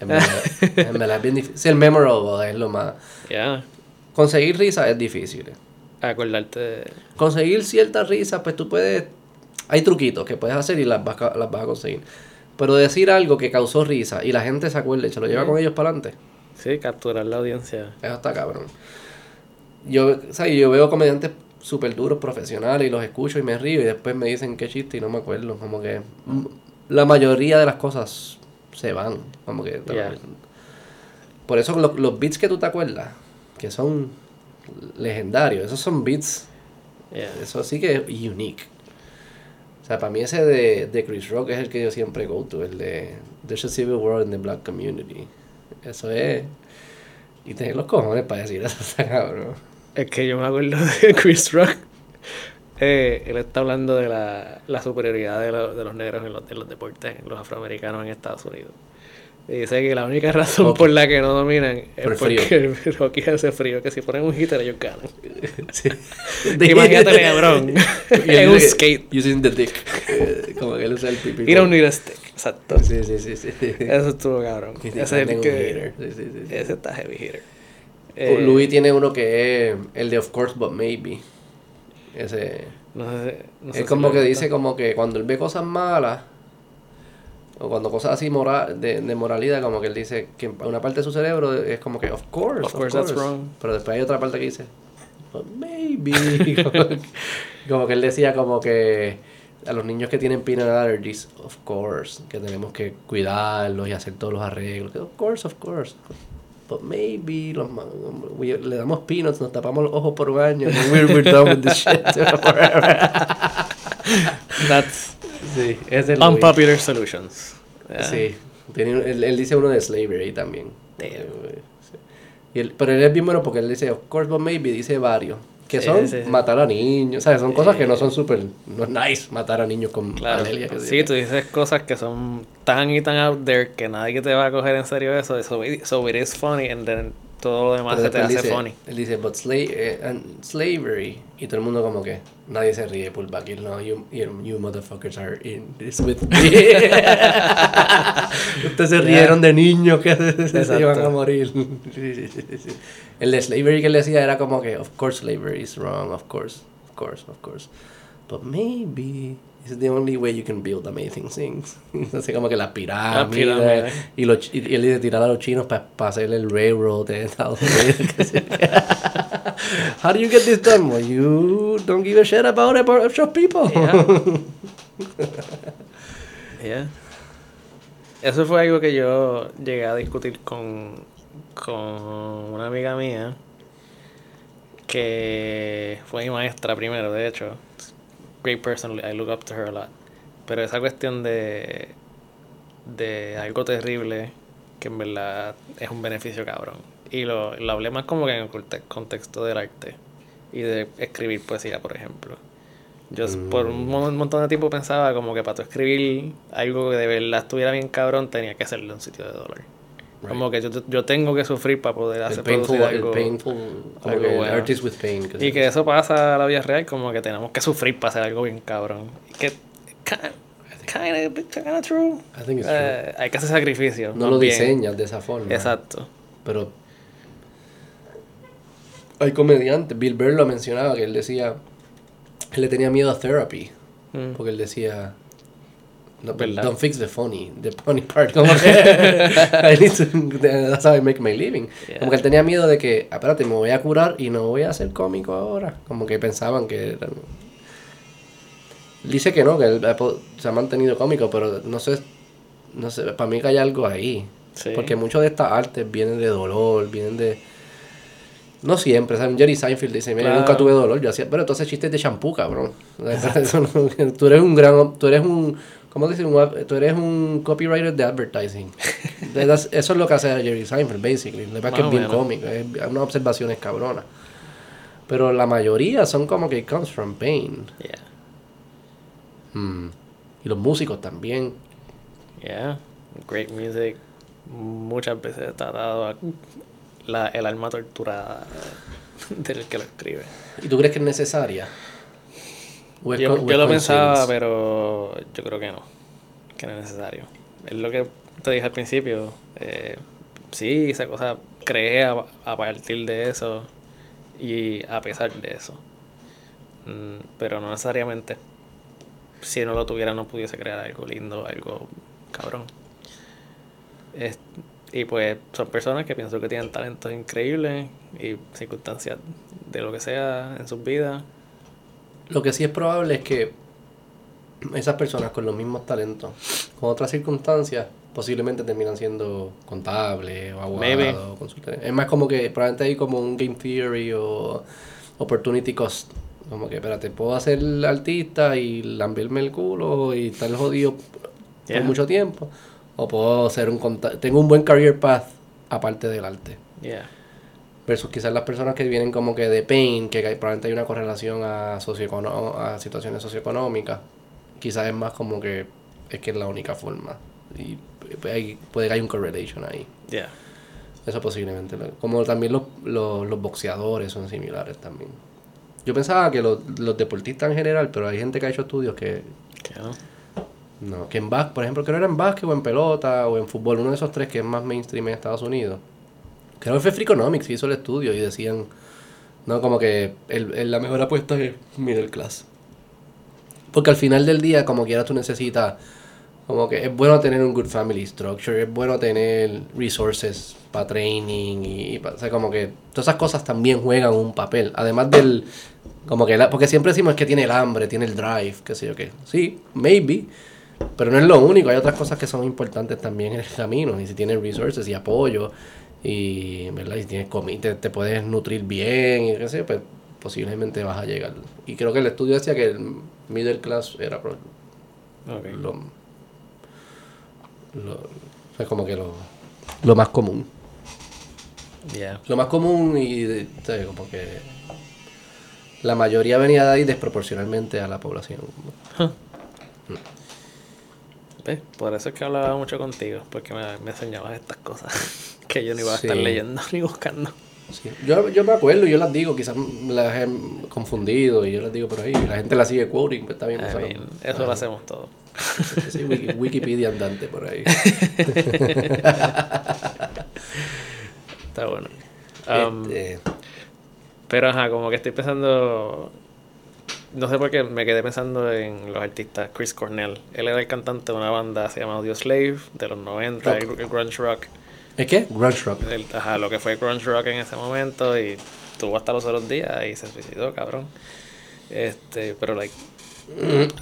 En verdad, en verdad es bien difícil. Ser memorable es lo más.
Ya,
Conseguir risa es difícil.
acordarte. de-
conseguir ciertas risas, pues tú puedes. Hay truquitos que puedes hacer y las vas, a- las vas a conseguir. Pero decir algo que causó risa y la gente se acuerde y se lo lleva con ellos para adelante,
Sí, capturar la audiencia.
eso está cabrón. Yo, ¿sabes? yo veo comediantes súper duros, profesionales, y los escucho y me río y después me dicen qué chiste y no me acuerdo. Como que la mayoría de las cosas se van. Como que.
Ya.
Por eso los, los beats que tú te acuerdas, que son legendarios, esos son beats
Yeah.
eso sí que es unique. Sea, para mí ese de, de Chris Rock es el que yo siempre go to, el de There's a Civil War in the Black Community. Eso es... Y tener los cojones para decir eso, está cabrón.
Es que yo me acuerdo de Chris Rock. Eh, él está hablando de la, la superioridad de, lo- de los negros en los, en los deportes, en los afroamericanos en Estados Unidos. Y dice que la única razón por la que no dominan es
Por el frío.
porque el hockey hace frío, que si ponen un hitter ellos ganan.
Sí.
Imagínate LeBron en un skate.
Using the dick. Eh, Como que él usa el pipí.
Don't need a stick. Exacto.
Sí, sí, sí, sí.
Eso estuvo cabrón. Ese es el
un
que...
Sí, sí, sí.
Ese está heavy hitter. Eh,
Louis tiene uno que es el de Of Course But Maybe. Ese.
No sé, si- no sé
es como que dice como que cuando él ve cosas malas, o cuando cosas así mora- de, de moralidad, como que él dice que una parte de su cerebro es como que, of course,
Of course, that's wrong.
Pero después hay otra parte que dice, "But maybe. como, que, como que él decía como que a los niños que tienen peanut allergies, of course, que tenemos que cuidarlos y hacer todos los arreglos. Of course, of course. But maybe los we- le damos peanuts, nos tapamos los ojos por un año. and We're, we're done with this shit forever.
That's
Sí, es el
unpopular solutions. Yeah.
Sí, tiene, un- él, él dice uno de slavery también. Eh, sí. Y él- pero él es bien bueno porque él dice, of course, but maybe, dice varios. Que son
sí, sí.
matar a niños, ¿sabes? Son cosas que no
Sí.
son súper, no es nice matar a niños con
Claro.
alergia. que
Sí, tú dices cosas que son tan y tan out there que nadie te va a coger en serio eso. So it, so it is funny and then todo lo demás se te hace
dice,
funny.
Él dice, but sla- eh, and slavery. Y todo el mundo como que, nadie se ríe por back. Y no, you, you, motherfuckers are in this with me. Ustedes se rieron de niños que se, se iban a morir. El de slavery que él decía era como que, of course slavery is wrong, of course, of course, of course. But maybe it's the only way you can build amazing things. Entonces como que las pirámides.
pirámides.
Y, los, chi- y él dice tirar a los chinos para hacer el railroad en Estados Unidos. How do you get this done? Well, you don't give a shit about it, about shop people.
Yeah. Eso fue algo que yo llegué a discutir con, con una amiga mía que fue mi maestra primero, de hecho. Great person, I look up to her a lot. Pero esa cuestión de, de algo terrible que en verdad es un beneficio cabrón. Y lo, lo hablé más como que en el conte- contexto del arte y de escribir poesía, por ejemplo. Yo por un mon- montón de tiempo pensaba como que para tú escribir algo que de verdad estuviera bien cabrón tenía que hacerlo en un sitio de dolor. Como que yo, yo tengo que sufrir para poder hacer
painful,
algo.
painful, como
algo
que
bueno.
artist with pain.
Y que eso pasa a la vida real, como que tenemos que sufrir para hacer algo bien cabrón. Y que kind of true.
I think it's
Eh, hay que hacer sacrificio.
No lo
bien.
diseñas de esa forma.
Exacto.
Pero hay comediantes, Bill Burr lo mencionaba, que él decía, él le tenía miedo a therapy,
Mm.
porque él decía, no,
¿Verdad?
don't fix the funny, the funny part, como que, I need to, that's how I make my living.
Yeah.
Como que él tenía miedo de que, "Ah, espérate, me voy a curar y no voy a ser cómico ahora, como que pensaban que eran... Dice que no, que él se ha mantenido cómico, pero no sé, no sé, para mí que hay algo ahí.
Sí.
Porque muchas de estas artes vienen de dolor, vienen de... No siempre, ¿sabes? Jerry Seinfeld dice, mira, yo
Claro.
nunca tuve dolor, yo hacía... Pero entonces chistes de champú, cabrón. Tú eres un gran... Tú eres un... ¿Cómo dice? Tú eres un copywriter de advertising. Eso es lo que hace Jerry Seinfeld, basically. Lo que pasa es que es bien cómico, es unas observaciones cabronas. Pero la mayoría son como que it comes from pain.
Yeah.
Mm. Y los músicos también.
Yeah. Great music. Muchas veces está dado a la, el alma torturada del que lo escribe.
¿Y tú crees que es necesaria? ¿O es
Yo, yo lo pensaba, pero yo creo que no. Que no es necesario. Es lo que te dije al principio. Eh, sí, esa cosa creé a, a partir de eso y a pesar de eso. Mm, pero no necesariamente. Si no lo tuviera, no pudiese crear algo lindo, algo cabrón. Es- y pues son personas que pienso que tienen talentos increíbles y circunstancias de lo que sea en sus vidas.
Lo que sí es probable es que esas personas con los mismos talentos, con otras circunstancias, posiblemente terminan siendo contables o abogados. consultores. Es más como que probablemente hay como un game theory o opportunity cost. Como que, espérate, puedo ser artista y lamberme el culo y estar jodido
Yeah.
por mucho tiempo. O puedo ser un tengo un buen career path aparte del arte.
Yeah.
Versus quizás las personas que vienen como que de pain, que hay- probablemente hay una correlación a, socioecono- a situaciones socioeconómicas. Quizás es más como que es que es la única forma. Y pues, hay- puede que haya un correlation ahí.
Yeah.
Eso posiblemente. Como también los, los, los boxeadores son similares también. Yo pensaba que los, los deportistas en general, pero hay gente que ha hecho estudios que
Que no.
no, que en básquet, por ejemplo, que no era en básquet o en pelota o en fútbol, uno de esos tres que es más mainstream en Estados Unidos. Creo que fue Freakonomics que hizo el estudio y decían, no, como que el, el- la mejor apuesta es middle class. Porque al final del día, como quiera, tú necesitas, como que es bueno tener un good family structure, es bueno tener resources para training y, pa- o sea, como que todas esas cosas también juegan un papel. Además del, como que, la- porque siempre decimos que tiene el hambre, tiene el drive, qué sé yo qué. Sí, maybe, pero no es lo único, hay otras cosas que son importantes también en el camino. Y si tienes resources y apoyo, y, ¿verdad? y si tienes comida, te, puedes nutrir bien, y qué sé yo, pues posiblemente vas a llegar. Y creo que el estudio decía que el middle class era lo, lo, o sea, como que lo, lo más común.
Yeah.
Lo más común y de- sea, como que la mayoría venía de ahí desproporcionalmente a la población.
¿Ves? Por eso es que hablaba mucho contigo, porque me, me enseñabas estas cosas que yo no iba a estar
Sí.
leyendo ni buscando.
Sí. Yo, yo me acuerdo, yo las digo, quizás las he confundido y yo las digo por ahí. y La gente las sigue quoting, pues está bien. O sea,
eso lo hacemos todos.
Sí, Wiki- Wikipedia andante por ahí.
Está bueno. Um,
Este,
Pero ajá, como que estoy pensando. No sé por qué me quedé pensando en los artistas. Chris Cornell. Él era el cantante de una banda se llama Audio Slave de los 90, el, el grunge rock.
¿Es qué? Grunge rock.
El- ajá, lo que fue grunge rock en ese momento y tuvo hasta los otros días y se suicidó, cabrón. Este, pero like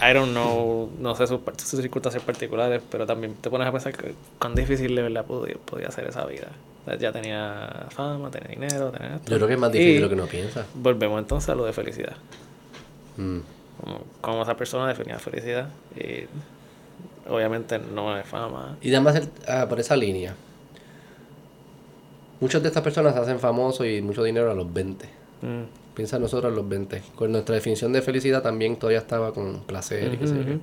I don't know, no sé sus, sus circunstancias particulares, pero también te pones a pensar que cuán difícil de verdad podía, podía ser esa vida. O sea, Ya tenía fama, tenía dinero, tenía esto.
Yo creo que es más difícil de lo que uno piensa.
Volvemos entonces a lo de felicidad.
Mm.
Como, como esa persona definía felicidad y obviamente no es fama.
Y además el- ah, por esa línea. Muchas de estas personas se hacen famosos y mucho dinero a los 20.
Mm.
Piensa nosotros a los 20. Con nuestra definición de felicidad también todavía estaba con placer y qué sé yo.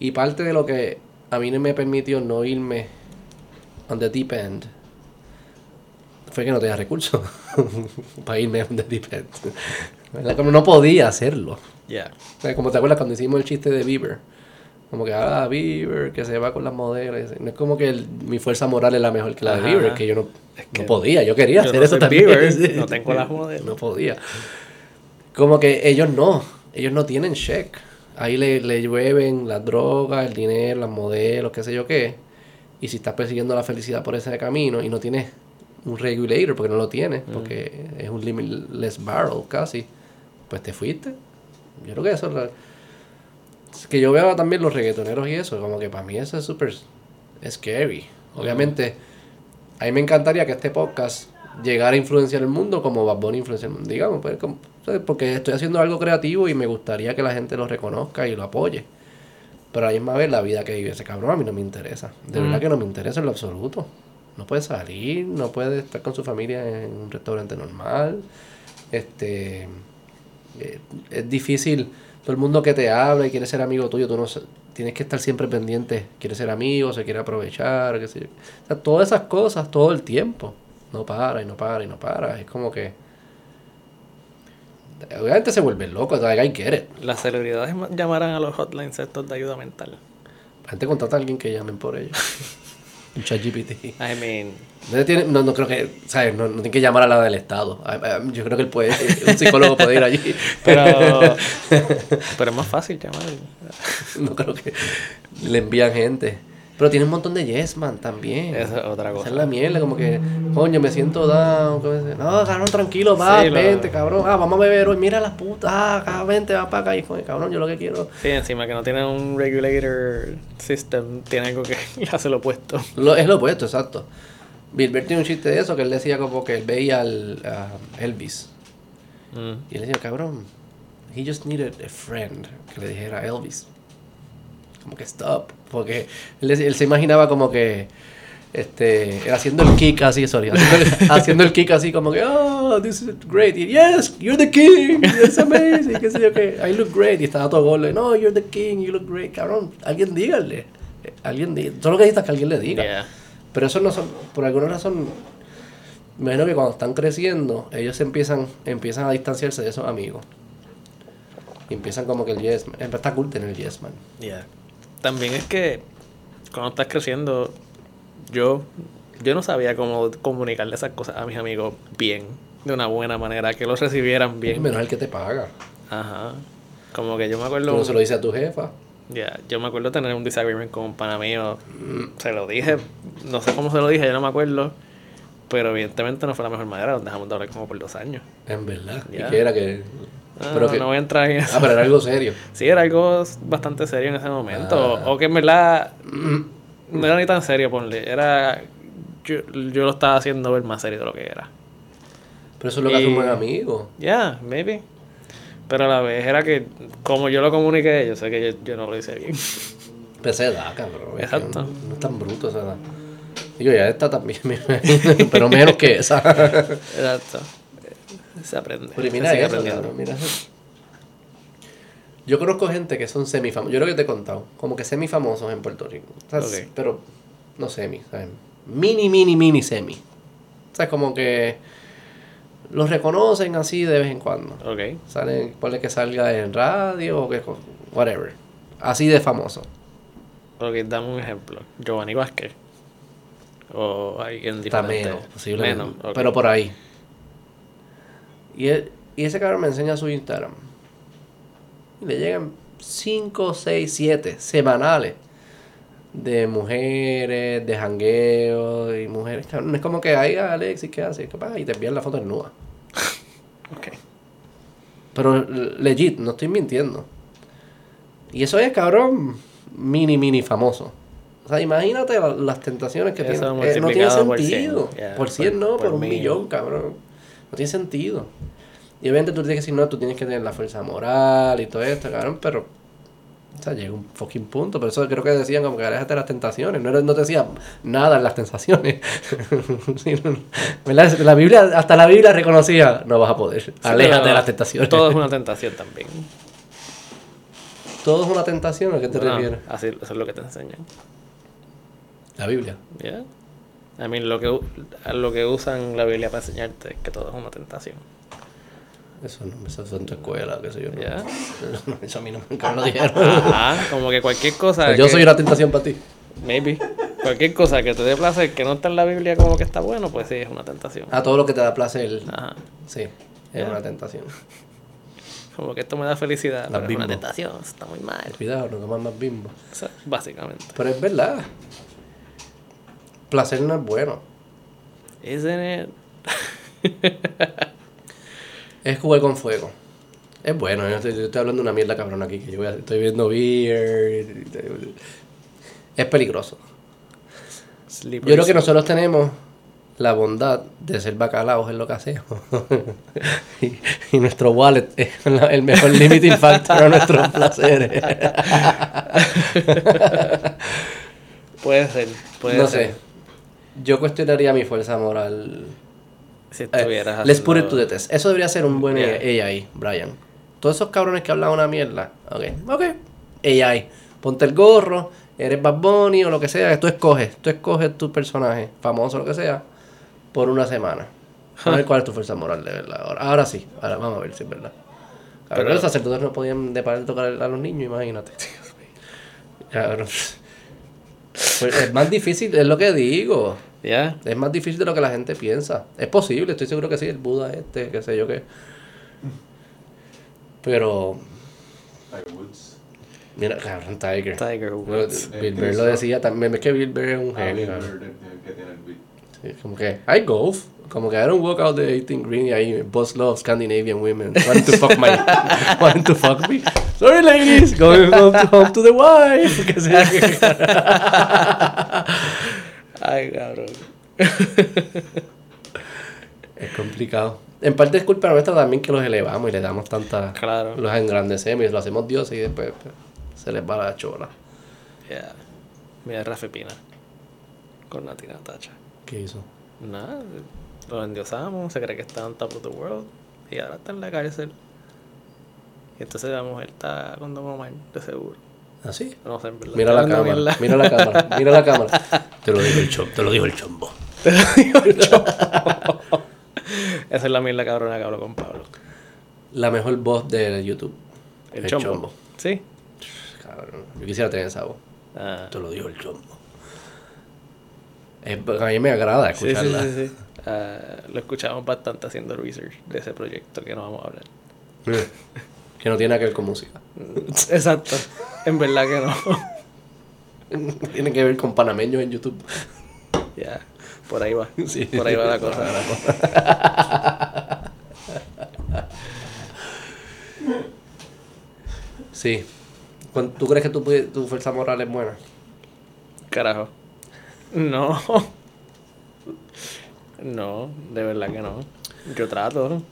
Y parte de lo que a mí no me permitió no irme on the deep end fue que no tenía recursos para irme on the deep end. Como no podía hacerlo.
Yeah.
Como te acuerdas cuando hicimos el chiste de Bieber. Como que, ah, Bieber, que se va con las modelos. No es como que el- mi fuerza moral es la mejor que la de
Ajá.
Bieber, que yo no,
Es
no podía. Yo quería
yo
hacer
no
eso también.
Bieber, no tengo las modelos.
No podía. Como que ellos no. Ellos no tienen check. Ahí le, le llueven las drogas, el dinero, las modelos, qué sé yo qué. Y si estás persiguiendo la felicidad por ese camino y no tienes un regulator, porque no lo tienes, porque es un limitless barrel casi, pues te fuiste. Yo creo que eso es que yo veo también los reggaetoneros y eso, como que para mí eso es súper scary. Obviamente, a mí me encantaría que este podcast llegara a influenciar el mundo como Bad Bunny influencia el mundo, digamos, pues, porque estoy haciendo algo creativo y me gustaría que la gente lo reconozca y lo apoye. Pero a la misma vez la vida que vive ese cabrón a mí no me interesa. De verdad
Mm.
que no me interesa en lo absoluto. No puede salir, no puede estar con su familia en un restaurante normal. Este eh, es difícil. Todo el mundo que te habla y quiere ser amigo tuyo, tú no tienes que estar siempre pendiente. Quiere ser amigo, se quiere aprovechar, qué sé yo. O sea, todas esas cosas todo el tiempo. No para y no para y no para. Es como que. Obviamente se vuelve loco, I get it.
Las celebridades ma- llamarán a los hotlines estos de ayuda mental.
La gente contrata a alguien que llamen por ellos. Un chat GPT.
I mean,
No, tiene- no, no creo que, ¿sabes? No, no tiene que llamar a la del Estado. Yo creo que él puede, un psicólogo puede ir allí.
pero, pero es más fácil llamar.
No creo que le envían gente. Pero tiene un montón de yes man también.
Esa es otra
Esa
cosa.
es la mierda, como que, coño, me siento down. No, cabrón, tranquilo, va,
Sí, lo-
vente, cabrón. Ah, vamos a beber hoy. Mira las putas, ah, vente, va para acá. Y coño, cabrón, yo lo que quiero.
Sí, encima que no tiene un regulator system, tiene algo que hace lo opuesto.
Lo, es lo opuesto, exacto. Bilbert tiene un chiste de eso que él decía como que él veía al a Elvis.
Mm.
Y él decía, cabrón, he just needed a friend que le dijera Elvis. Como que stop. Porque él, se imaginaba como que este haciendo el kick así, sorry, haciendo el, haciendo el kick así como que, oh, this is great. Y, yes, you're the king, it's amazing, qué sé yo qué, I look great. Y estaba todo gordo, no, you're the king, you look great. Cabrón, alguien dígale. Alguien diga. Solo que necesitas que alguien le diga.
Yeah.
Pero eso no son, por alguna razón, me imagino que cuando están creciendo, ellos empiezan, empiezan a distanciarse de esos amigos. Y empiezan como que el yes man. Está cool tener el yes man.
Yeah. También es que cuando estás creciendo, yo yo no sabía cómo comunicarle esas cosas a mis amigos bien, de una buena manera, que los recibieran bien.
Menos el que te paga.
Ajá. Como que yo me acuerdo.
no se lo dices a tu jefa.
Ya, yo me acuerdo tener un disagreement con un pana mío. Se lo dije, no sé cómo se lo dije, yo no me acuerdo. Pero evidentemente no fue la mejor manera, nos dejamos de hablar como por dos años.
En verdad.
Ya.
¿Y qué era que.?
Ah,
pero
no,
que-
no voy a entrar en eso.
Ah, pero era algo serio.
Sí, era algo bastante serio en ese momento.
Ah.
O que en verdad no era ni tan serio, ponle. Era. Yo, yo lo estaba haciendo ver más serio de lo que era.
Pero eso es lo que hace un buen amigo.
Yeah, maybe. Pero a la vez era que, como yo lo comuniqué, yo sé que yo, yo no lo hice bien.
Pero esa edad, cabrón.
Exacto.
No, no es tan bruto esa edad. Digo, ya está también. pero menos que esa.
Exacto. Se aprende.
Eso, cabrón, mira. Yo conozco gente que son semifamosos. Yo creo que te he contado. Como que semifamosos en Puerto Rico. Pero no semi, ¿sabes? Mini, mini, mini semi. O sea, como que los reconocen así de vez en cuando.
Ok.
Salen, ponle que salga en radio o que whatever. Así de famoso.
Ok, dame un ejemplo. Giovanni Vázquez. O alguien
Está
diferente.
menos, posiblemente.
Menos.
Pero por ahí. Y, él- y ese cabrón me enseña su Instagram. Y le llegan 5, 6, 7 semanales de mujeres, de jangueo y mujeres. Cabrón, es como que Alexis, ¿qué hace? ¿Qué pasa? Y te envían la foto en nua.
Ok.
Pero legit, no estoy mintiendo. Y eso es, cabrón, mini, mini famoso. O sea, imagínate la- las tentaciones que tiene. Eh, no tiene
multiplicado por
sentido.
cien, ya,
por 100
por-
no, por,
por
un
mil.
millón, cabrón. No tiene sentido. Y obviamente tú tienes que decir, no, tú tienes que tener la fuerza moral y todo esto, cabrón, pero... O sea, llega un fucking punto. Por eso creo que decían como que aléjate de las tentaciones. No, no te decía nada en las tentaciones. Sí, no, ¿Verdad? La Biblia, hasta la Biblia reconocía, no vas a poder. Aléjate
pero
de las tentaciones.
Todo es una tentación también.
¿Todo es una tentación? ¿A qué te
Bueno,
refieres?
así, eso es lo que te enseñan.
La Biblia.
¿Ya? A mí lo que, lo que usan la Biblia para enseñarte es que todo es una tentación.
Eso no, eso es en tu escuela, qué sé yo. no.
¿Ya?
Eso a mí no nunca me lo dijeron.
Ajá, como que cualquier cosa.
Pues yo
que-
soy una tentación para ti.
Maybe. Cualquier cosa que te dé placer que no está en la Biblia como que está bueno, pues sí, es una tentación.
A todo lo que te da placer,
Ajá.
sí, es una tentación.
Como que esto me da felicidad,
Las
pero es una tentación, está muy mal.
Cuidado, no comas más bimbo.
Eso, básicamente.
Pero es verdad. Placer no es bueno.
Isn't it?
Es jugar con fuego. Es bueno, yo estoy, yo estoy hablando de una mierda cabrón aquí, que yo voy a- estoy viendo beer. Es peligroso.
Slippery
Yo creo que nosotros tenemos la bondad de ser bacalaos en lo que hacemos. y, y nuestro wallet es la- el mejor limiting factor a nuestros placeres.
Puede ser, puede
no
ser.
sé. Yo cuestionaría mi fuerza moral.
Si
Eh,
estuvieras
let's put it to the test. Eso debería ser un buen
Yeah.
AI, Brian. Todos esos cabrones que hablan una mierda. Ok, ok. AI. Ponte el gorro, eres Bad Bunny o lo que sea. Tú escoges. Tú escoges tu personaje, famoso o lo que sea, por una semana. A ver cuál es tu fuerza moral de verdad. Ahora, ahora sí. Ahora vamos a ver si es verdad. Cabrón,
Pero-
los sacerdotes no podían de parar de tocar a los niños, imagínate. Cabrón. Pues es más difícil, es lo que digo.
¿Ya?
Es más difícil de lo que la gente piensa. Es posible, estoy seguro que sí, el Buda este, qué sé yo qué. Pero,
Tiger Woods.
mira, cabrón, Tiger.
Tiger Woods.
Bill Burr lo decía también, es que Bill Burr es un genio,
que tiene el beat.
Sí, como que, I golf. Como que I don't walk out the 18 green y ahí, boss love Scandinavian women. Wanting to fuck my, wanting to fuck me. Sorry ladies, going home to, home to the wife. Que sea que-
Ay, cabrón.
Es complicado. En parte es culpa nuestra también que los elevamos y le damos tanta...
Claro.
Los engrandecemos y lo hacemos Dios y después pues, se les va la chola.
Ya. Mira, Rafa Pina. Con Nati Natacha.
¿Qué hizo?
Nada, lo endiosamos, se cree que está on top of the world. Y ahora está en la cárcel. Y entonces la mujer está con Don Omar, de seguro.
¿Así?
No sé, en verdad.
Mira la cámara, mira la cámara, mira la cámara. Te lo dijo el chombo, te lo dijo el chombo.
mierda. Esa es la mierda cabrona que hablo con Pablo.
La mejor voz de YouTube.
El, chombo. Sí.
Cabrón, yo quisiera tener esa voz.
Ah,
Te lo dijo el chombo. Es- a mí me agrada
Sí, sí,
escucharla.
sí, sí. Ah, lo escuchamos bastante haciendo research de ese proyecto que no vamos a hablar.
Que no tiene que ver con música.
Exacto. En verdad que no.
Tiene que ver con panameños en YouTube.
Ya. Por ahí va.
Sí.
Por ahí va la cosa.
Sí. ¿Cuán- ¿Tú crees que tu fuerza moral es buena?
Carajo. No. No, de verdad que no. Yo trato,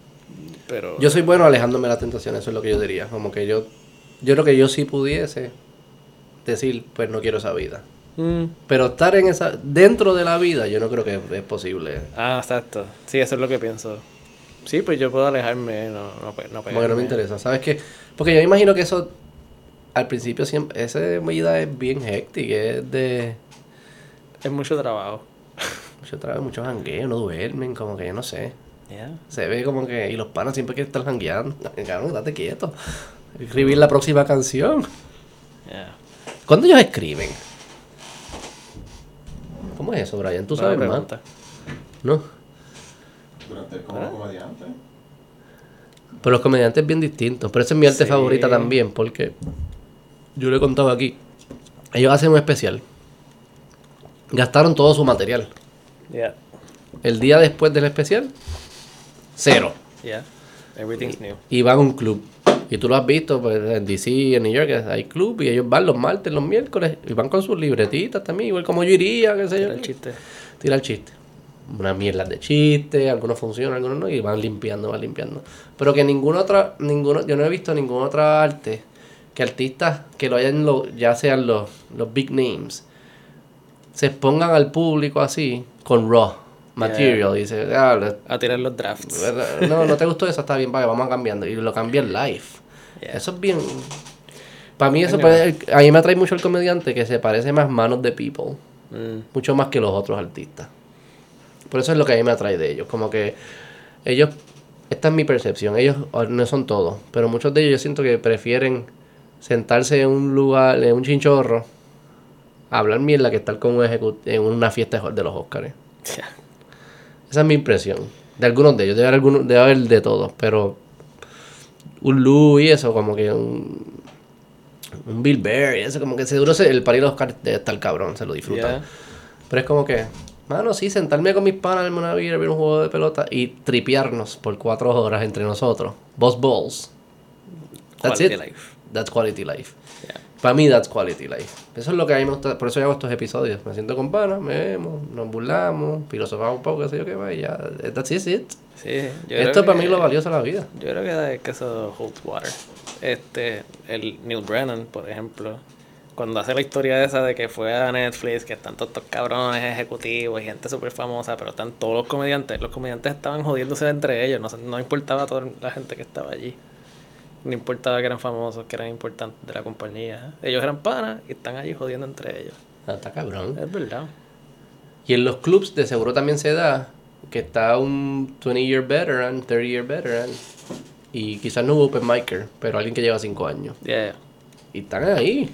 pero...
Yo soy bueno alejándome de la tentación, eso es lo que yo diría. Como que yo, yo creo que yo sí pudiese decir, pues no quiero esa vida.
Mm.
Pero estar en esa, dentro de la vida, yo no creo que es posible.
Ah, exacto. Sí, eso es lo que pienso. Sí, pues yo puedo alejarme, no, no, pe- no
Como que no me interesa. ¿Sabes qué? Porque yo me imagino que eso, al principio siempre, esa vida es bien hectic, es de
Es mucho trabajo.
mucho trabajo, mucho jangueo, no duermen, como que yo no sé.
Ya.
Se ve como que, y los panas siempre quieren estar jangueando. Cabrón, date quieto. Escribir la próxima canción.
Ya.
¿Cuándo ellos escriben? ¿Cómo es eso, Brian? ¿Tú sabes más? ¿No?
Durante el como
¿Ah?
comediante.
Pero los comediantes bien distintos. Pero esa es mi arte
Sí.
favorita también, porque yo le he contado aquí. Ellos hacen un especial. Gastaron todo su material. El día después del especial, cero.
Everything's new.
Y van a un club. Y tú lo has visto pues, en DC, en New York, hay club y ellos van los martes, los miércoles y van con sus libretitas también, igual como yo iría, qué sé yo.
Era el chiste.
Tira el chiste. Una mierda de chiste, algunos funcionan, algunos no, y van limpiando, van limpiando. Pero que ninguna otra, ninguno, yo no he visto ninguna otra arte que artistas que lo hayan, lo, ya sean los, los big names, se expongan al público así, con raw material. Y dice, "Ah, le-
A tirar los drafts.
no, no te gustó eso, está bien, vaya, vamos cambiando. Y lo cambian live.
Yeah.
Eso es bien. Para mí, eso puede- a mí me atrae mucho el comediante que se parece más manos de people
Mm.
mucho más que los otros artistas. Por eso es lo que a mí me atrae de ellos. Como que ellos, esta es mi percepción, ellos no son todos, pero muchos de ellos yo siento que prefieren sentarse en un lugar, en un chinchorro, hablar mierda que estar con un en una fiesta de los Oscars.
Ya.
Esa es mi impresión. De algunos de ellos, debe haber, algunos, debe haber de todos, pero un Lou y eso, como que un, un Bill Bear y eso, como que seguro se- el party de los Oscars debe estar cabrón, se lo disfrutan.
Ya.
Pero es como que, mano, sí, sentarme con mis panas en una beer, ver un juego de pelota y tripearnos por cuatro horas entre nosotros. Boss balls. That's
Quality
it.
life.
That's quality life. Para mí, that's quality life. Eso es lo que a mí me gusta. Por eso yo hago estos episodios. Me siento con panas, me vemos, nos burlamos, filosofamos un poco, qué sé yo qué va, y ya. That's it.
Sí, yo
Esto para mí es lo valioso de la vida.
Yo creo que, que eso holds water. Este, el Neil Brennan, por ejemplo, cuando hace la historia esa de que fue a Netflix, que están todos estos cabrones ejecutivos y gente súper famosa, pero están todos los comediantes. Los comediantes estaban jodiéndose entre ellos, no, no importaba a toda la gente que estaba allí. No importaba que eran famosos, que eran importantes de la compañía. Ellos eran panas y están allí jodiendo entre ellos.
Ah, Está cabrón.
Es verdad.
Y en los clubs de seguro también se da que está un 20 year veteran, 30 year veteran. Y quizás no un open micer, pero alguien que lleva 5 años.
Yeah.
Y están ahí.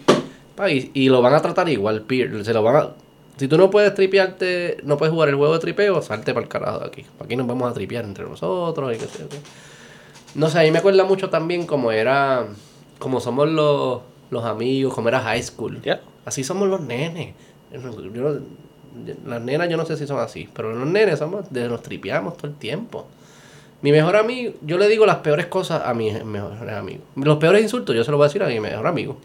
Pa, y, y lo van a tratar igual, peer. Se lo van a... Si tú no puedes tripearte, no puedes jugar el juego de tripeo, salte para el carajo de aquí. Aquí nos vamos a tripear entre nosotros y yo qué. No sé, a mí me acuerda mucho también como era... Como somos los, los amigos, como era high school.
Yeah.
Así somos los nenes. Yo las nenas yo no sé si son así, pero los nenes somos, de, nos tripeamos todo el tiempo. Mi mejor amigo, yo le digo las peores cosas a mis mejores amigos. Los peores insultos yo se los voy a decir a mi mejor amigo.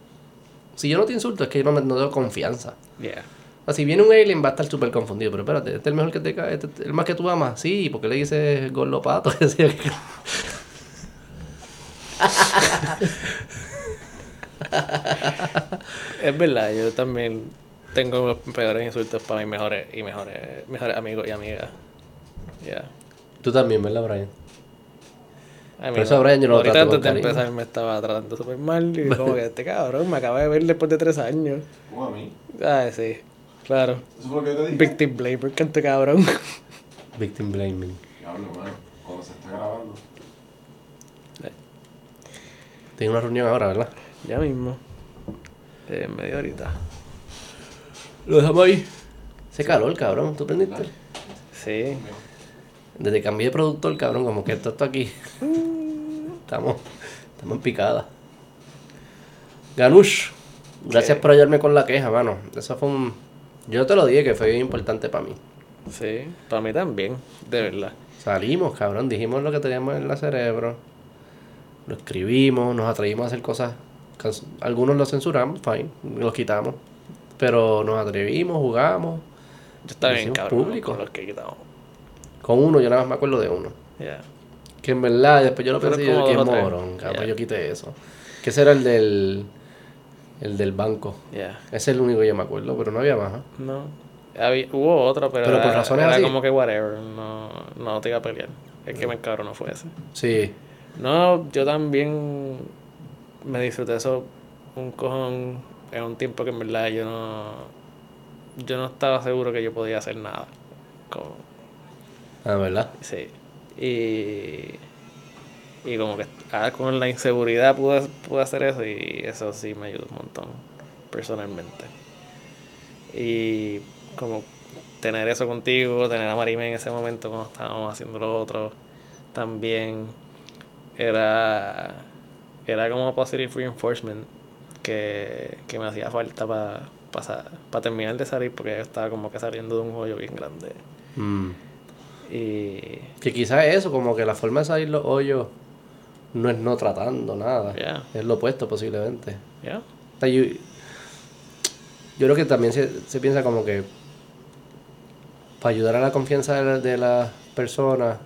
Si yo no te insulto es que yo no, me, no tengo confianza.
Yeah.
O sea, si viene un alien va a estar súper confundido. Pero espérate, este es el mejor que te cae, este es el más que tú amas. Sí, porque le dices gorlopato. qué.
Es verdad, yo también tengo los peores insultos para mis mejores y mejores, mejores amigos y amigas. Ya.
Tú también, ¿verdad, Brian?
A mí
Por eso a Brian yo no lo
Ahorita
trato
antes de empezar me estaba tratando súper mal y como que este cabrón me acaba de ver después de tres años.
Como a mí.
Ay, sí, claro.
Eso fue lo que yo te dije.
Victim Blame, ¿por qué este cabrón?
Victim blaming.
Diablo, mano. Cuando se está grabando.
Tiene una reunión ahora, ¿verdad?
ya mismo. En media horita.
Lo dejamos ahí. Ese calor, cabrón, ¿tú prendiste?
Sí.
Desde que cambié de productor, cabrón, como que esto está aquí. Estamos, estamos en picada. Ganush, gracias
¿Qué?
por ayudarme con la queja, mano. Eso fue un... Yo te lo dije que fue bien importante para mí.
Sí. Para mí también, de verdad.
Salimos, cabrón, dijimos lo que teníamos en la cerebro. Lo escribimos, nos atrevimos a hacer cosas. Algunos lo censuramos, fine, los quitamos. Pero nos atrevimos, jugamos.
Yo estaba bien cabrón
público.
con los que quitamos.
Con uno, yo nada más me acuerdo de uno.
Ya.
Que en verdad, después yo lo pensé yo,
tres.
morón, cabrón,
Ya.
yo quité eso. Que ese era el del. El del banco.
Ya.
Ese es el único que yo me acuerdo, pero no había más. ¿eh?
No. Había- hubo otro, pero,
Pero por razones
era
así.
como que whatever. No, no te iba a pelear. El que me encabronó no fue ese.
Sí.
No, yo también me disfruté eso un cojón en un tiempo que en verdad yo no yo no estaba seguro que yo podía hacer nada. Como,
Ah, ¿verdad?
sí. Y, y como que ah, con la inseguridad pude, pude hacer eso y eso sí me ayudó un montón personalmente. Y como tener eso contigo, tener a Marime en ese momento cuando estábamos haciendo lo otro, también era, era como positive reinforcement que, que me hacía falta para para terminar de salir porque yo estaba como que saliendo de un hoyo bien grande.
Mm.
Y
Que quizás eso, como que la forma de salir los hoyos no es no tratando nada.
Ya.
Es lo opuesto posiblemente.
ya,
O sea, yo, yo creo que también se, se piensa como que para ayudar a la confianza de, la- de las personas,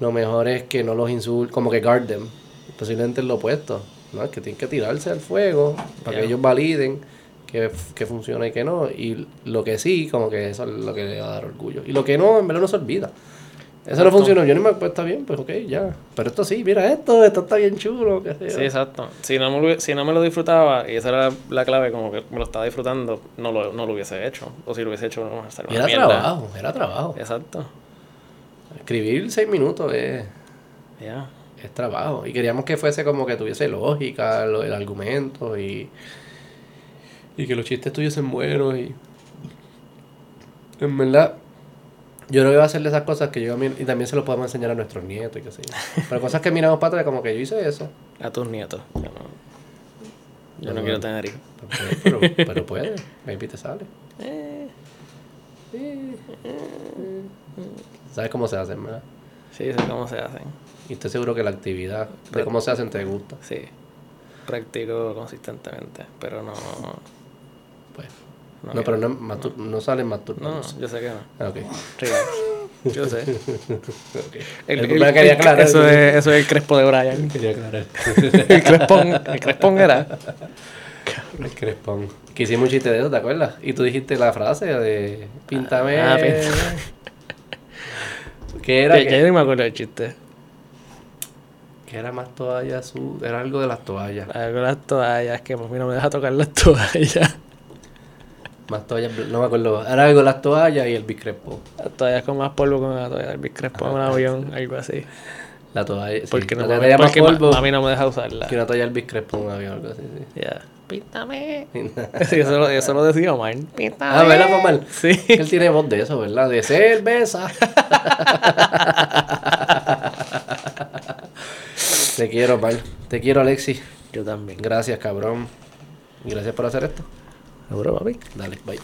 lo mejor es que no los insulten, como que guard them. Posiblemente es lo opuesto. ¿no? Es que tienen que tirarse al fuego para que ellos validen que, que funciona y que no. Y lo que sí, como que eso es lo que le va a dar orgullo. Y lo que no, en verdad no se olvida. Eso no funcionó. Yo no me pues está bien, pues ok, ya. Pero esto sí, mira esto, esto está bien chulo. qué sé.
Sí, exacto. Si no, me lo, si no me lo disfrutaba, y esa era la clave, como que me lo estaba disfrutando, no lo, no lo hubiese hecho. O si lo hubiese hecho, no
era trabajo, era trabajo.
Exacto.
Escribir seis minutos es, es trabajo. Y queríamos que fuese como que tuviese lógica, lo- el argumento y, y que los chistes estuviesen buenos. Y en verdad, yo que va a de esas cosas que yo a mí- y también se lo podemos enseñar a nuestros nietos y qué sé yo. Pero cosas que miramos para atrás, como que yo hice eso.
A tus nietos. Yo no, yo no quiero tener hijos.
Pero, pero, pero puede, maybe te sale.
Eh,
¿Sabes cómo se hacen, verdad?
sí, sé cómo se hacen.
Y estoy seguro que la actividad de cómo se hacen te gusta.
Sí. Practico consistentemente, pero no.
Pues.
No,
No, pero no, mastur- no salen
No,
masturbados.
yo sé que no.
Ah, ok.
Yo sé.
Ok.
El,
El- quería aclarar.
eso, es, eso es el crespo de Brian.
Quería aclarar.
El crespón, el crespón era.
El crespón. Que hicimos un chiste de eso, ¿te acuerdas? Y tú dijiste la frase de píntame.
Ah, píntame.
¿Qué era?
Ya, ya
que,
yo no me acuerdo del chiste.
que era más toallas azul. Era algo de las toallas.
Algo de las toallas, que mami no me deja tocar las toallas.
Más toallas. No me acuerdo. Era algo de las toallas y el Big Crespo.
Las toallas con más polvo con la toalla del Big Crespo en un avión, algo así.
La toalla. sí,
Porque, no
la
me,
toalla más
porque
polvo
mami no me deja usarla.
que una toalla del Big Crespo en un avión. Algo así, sí.
Ya píntame. eso, lo, eso lo decía Omar. Píntame.
Ah, ¿verdad, Omar?
Sí.
Él tiene voz de eso, ¿verdad? De cerveza. Te quiero, Omar. Te quiero, Alexi.
Yo también.
Gracias, cabrón. Gracias por hacer esto.
Seguro, papi.
Dale, bye.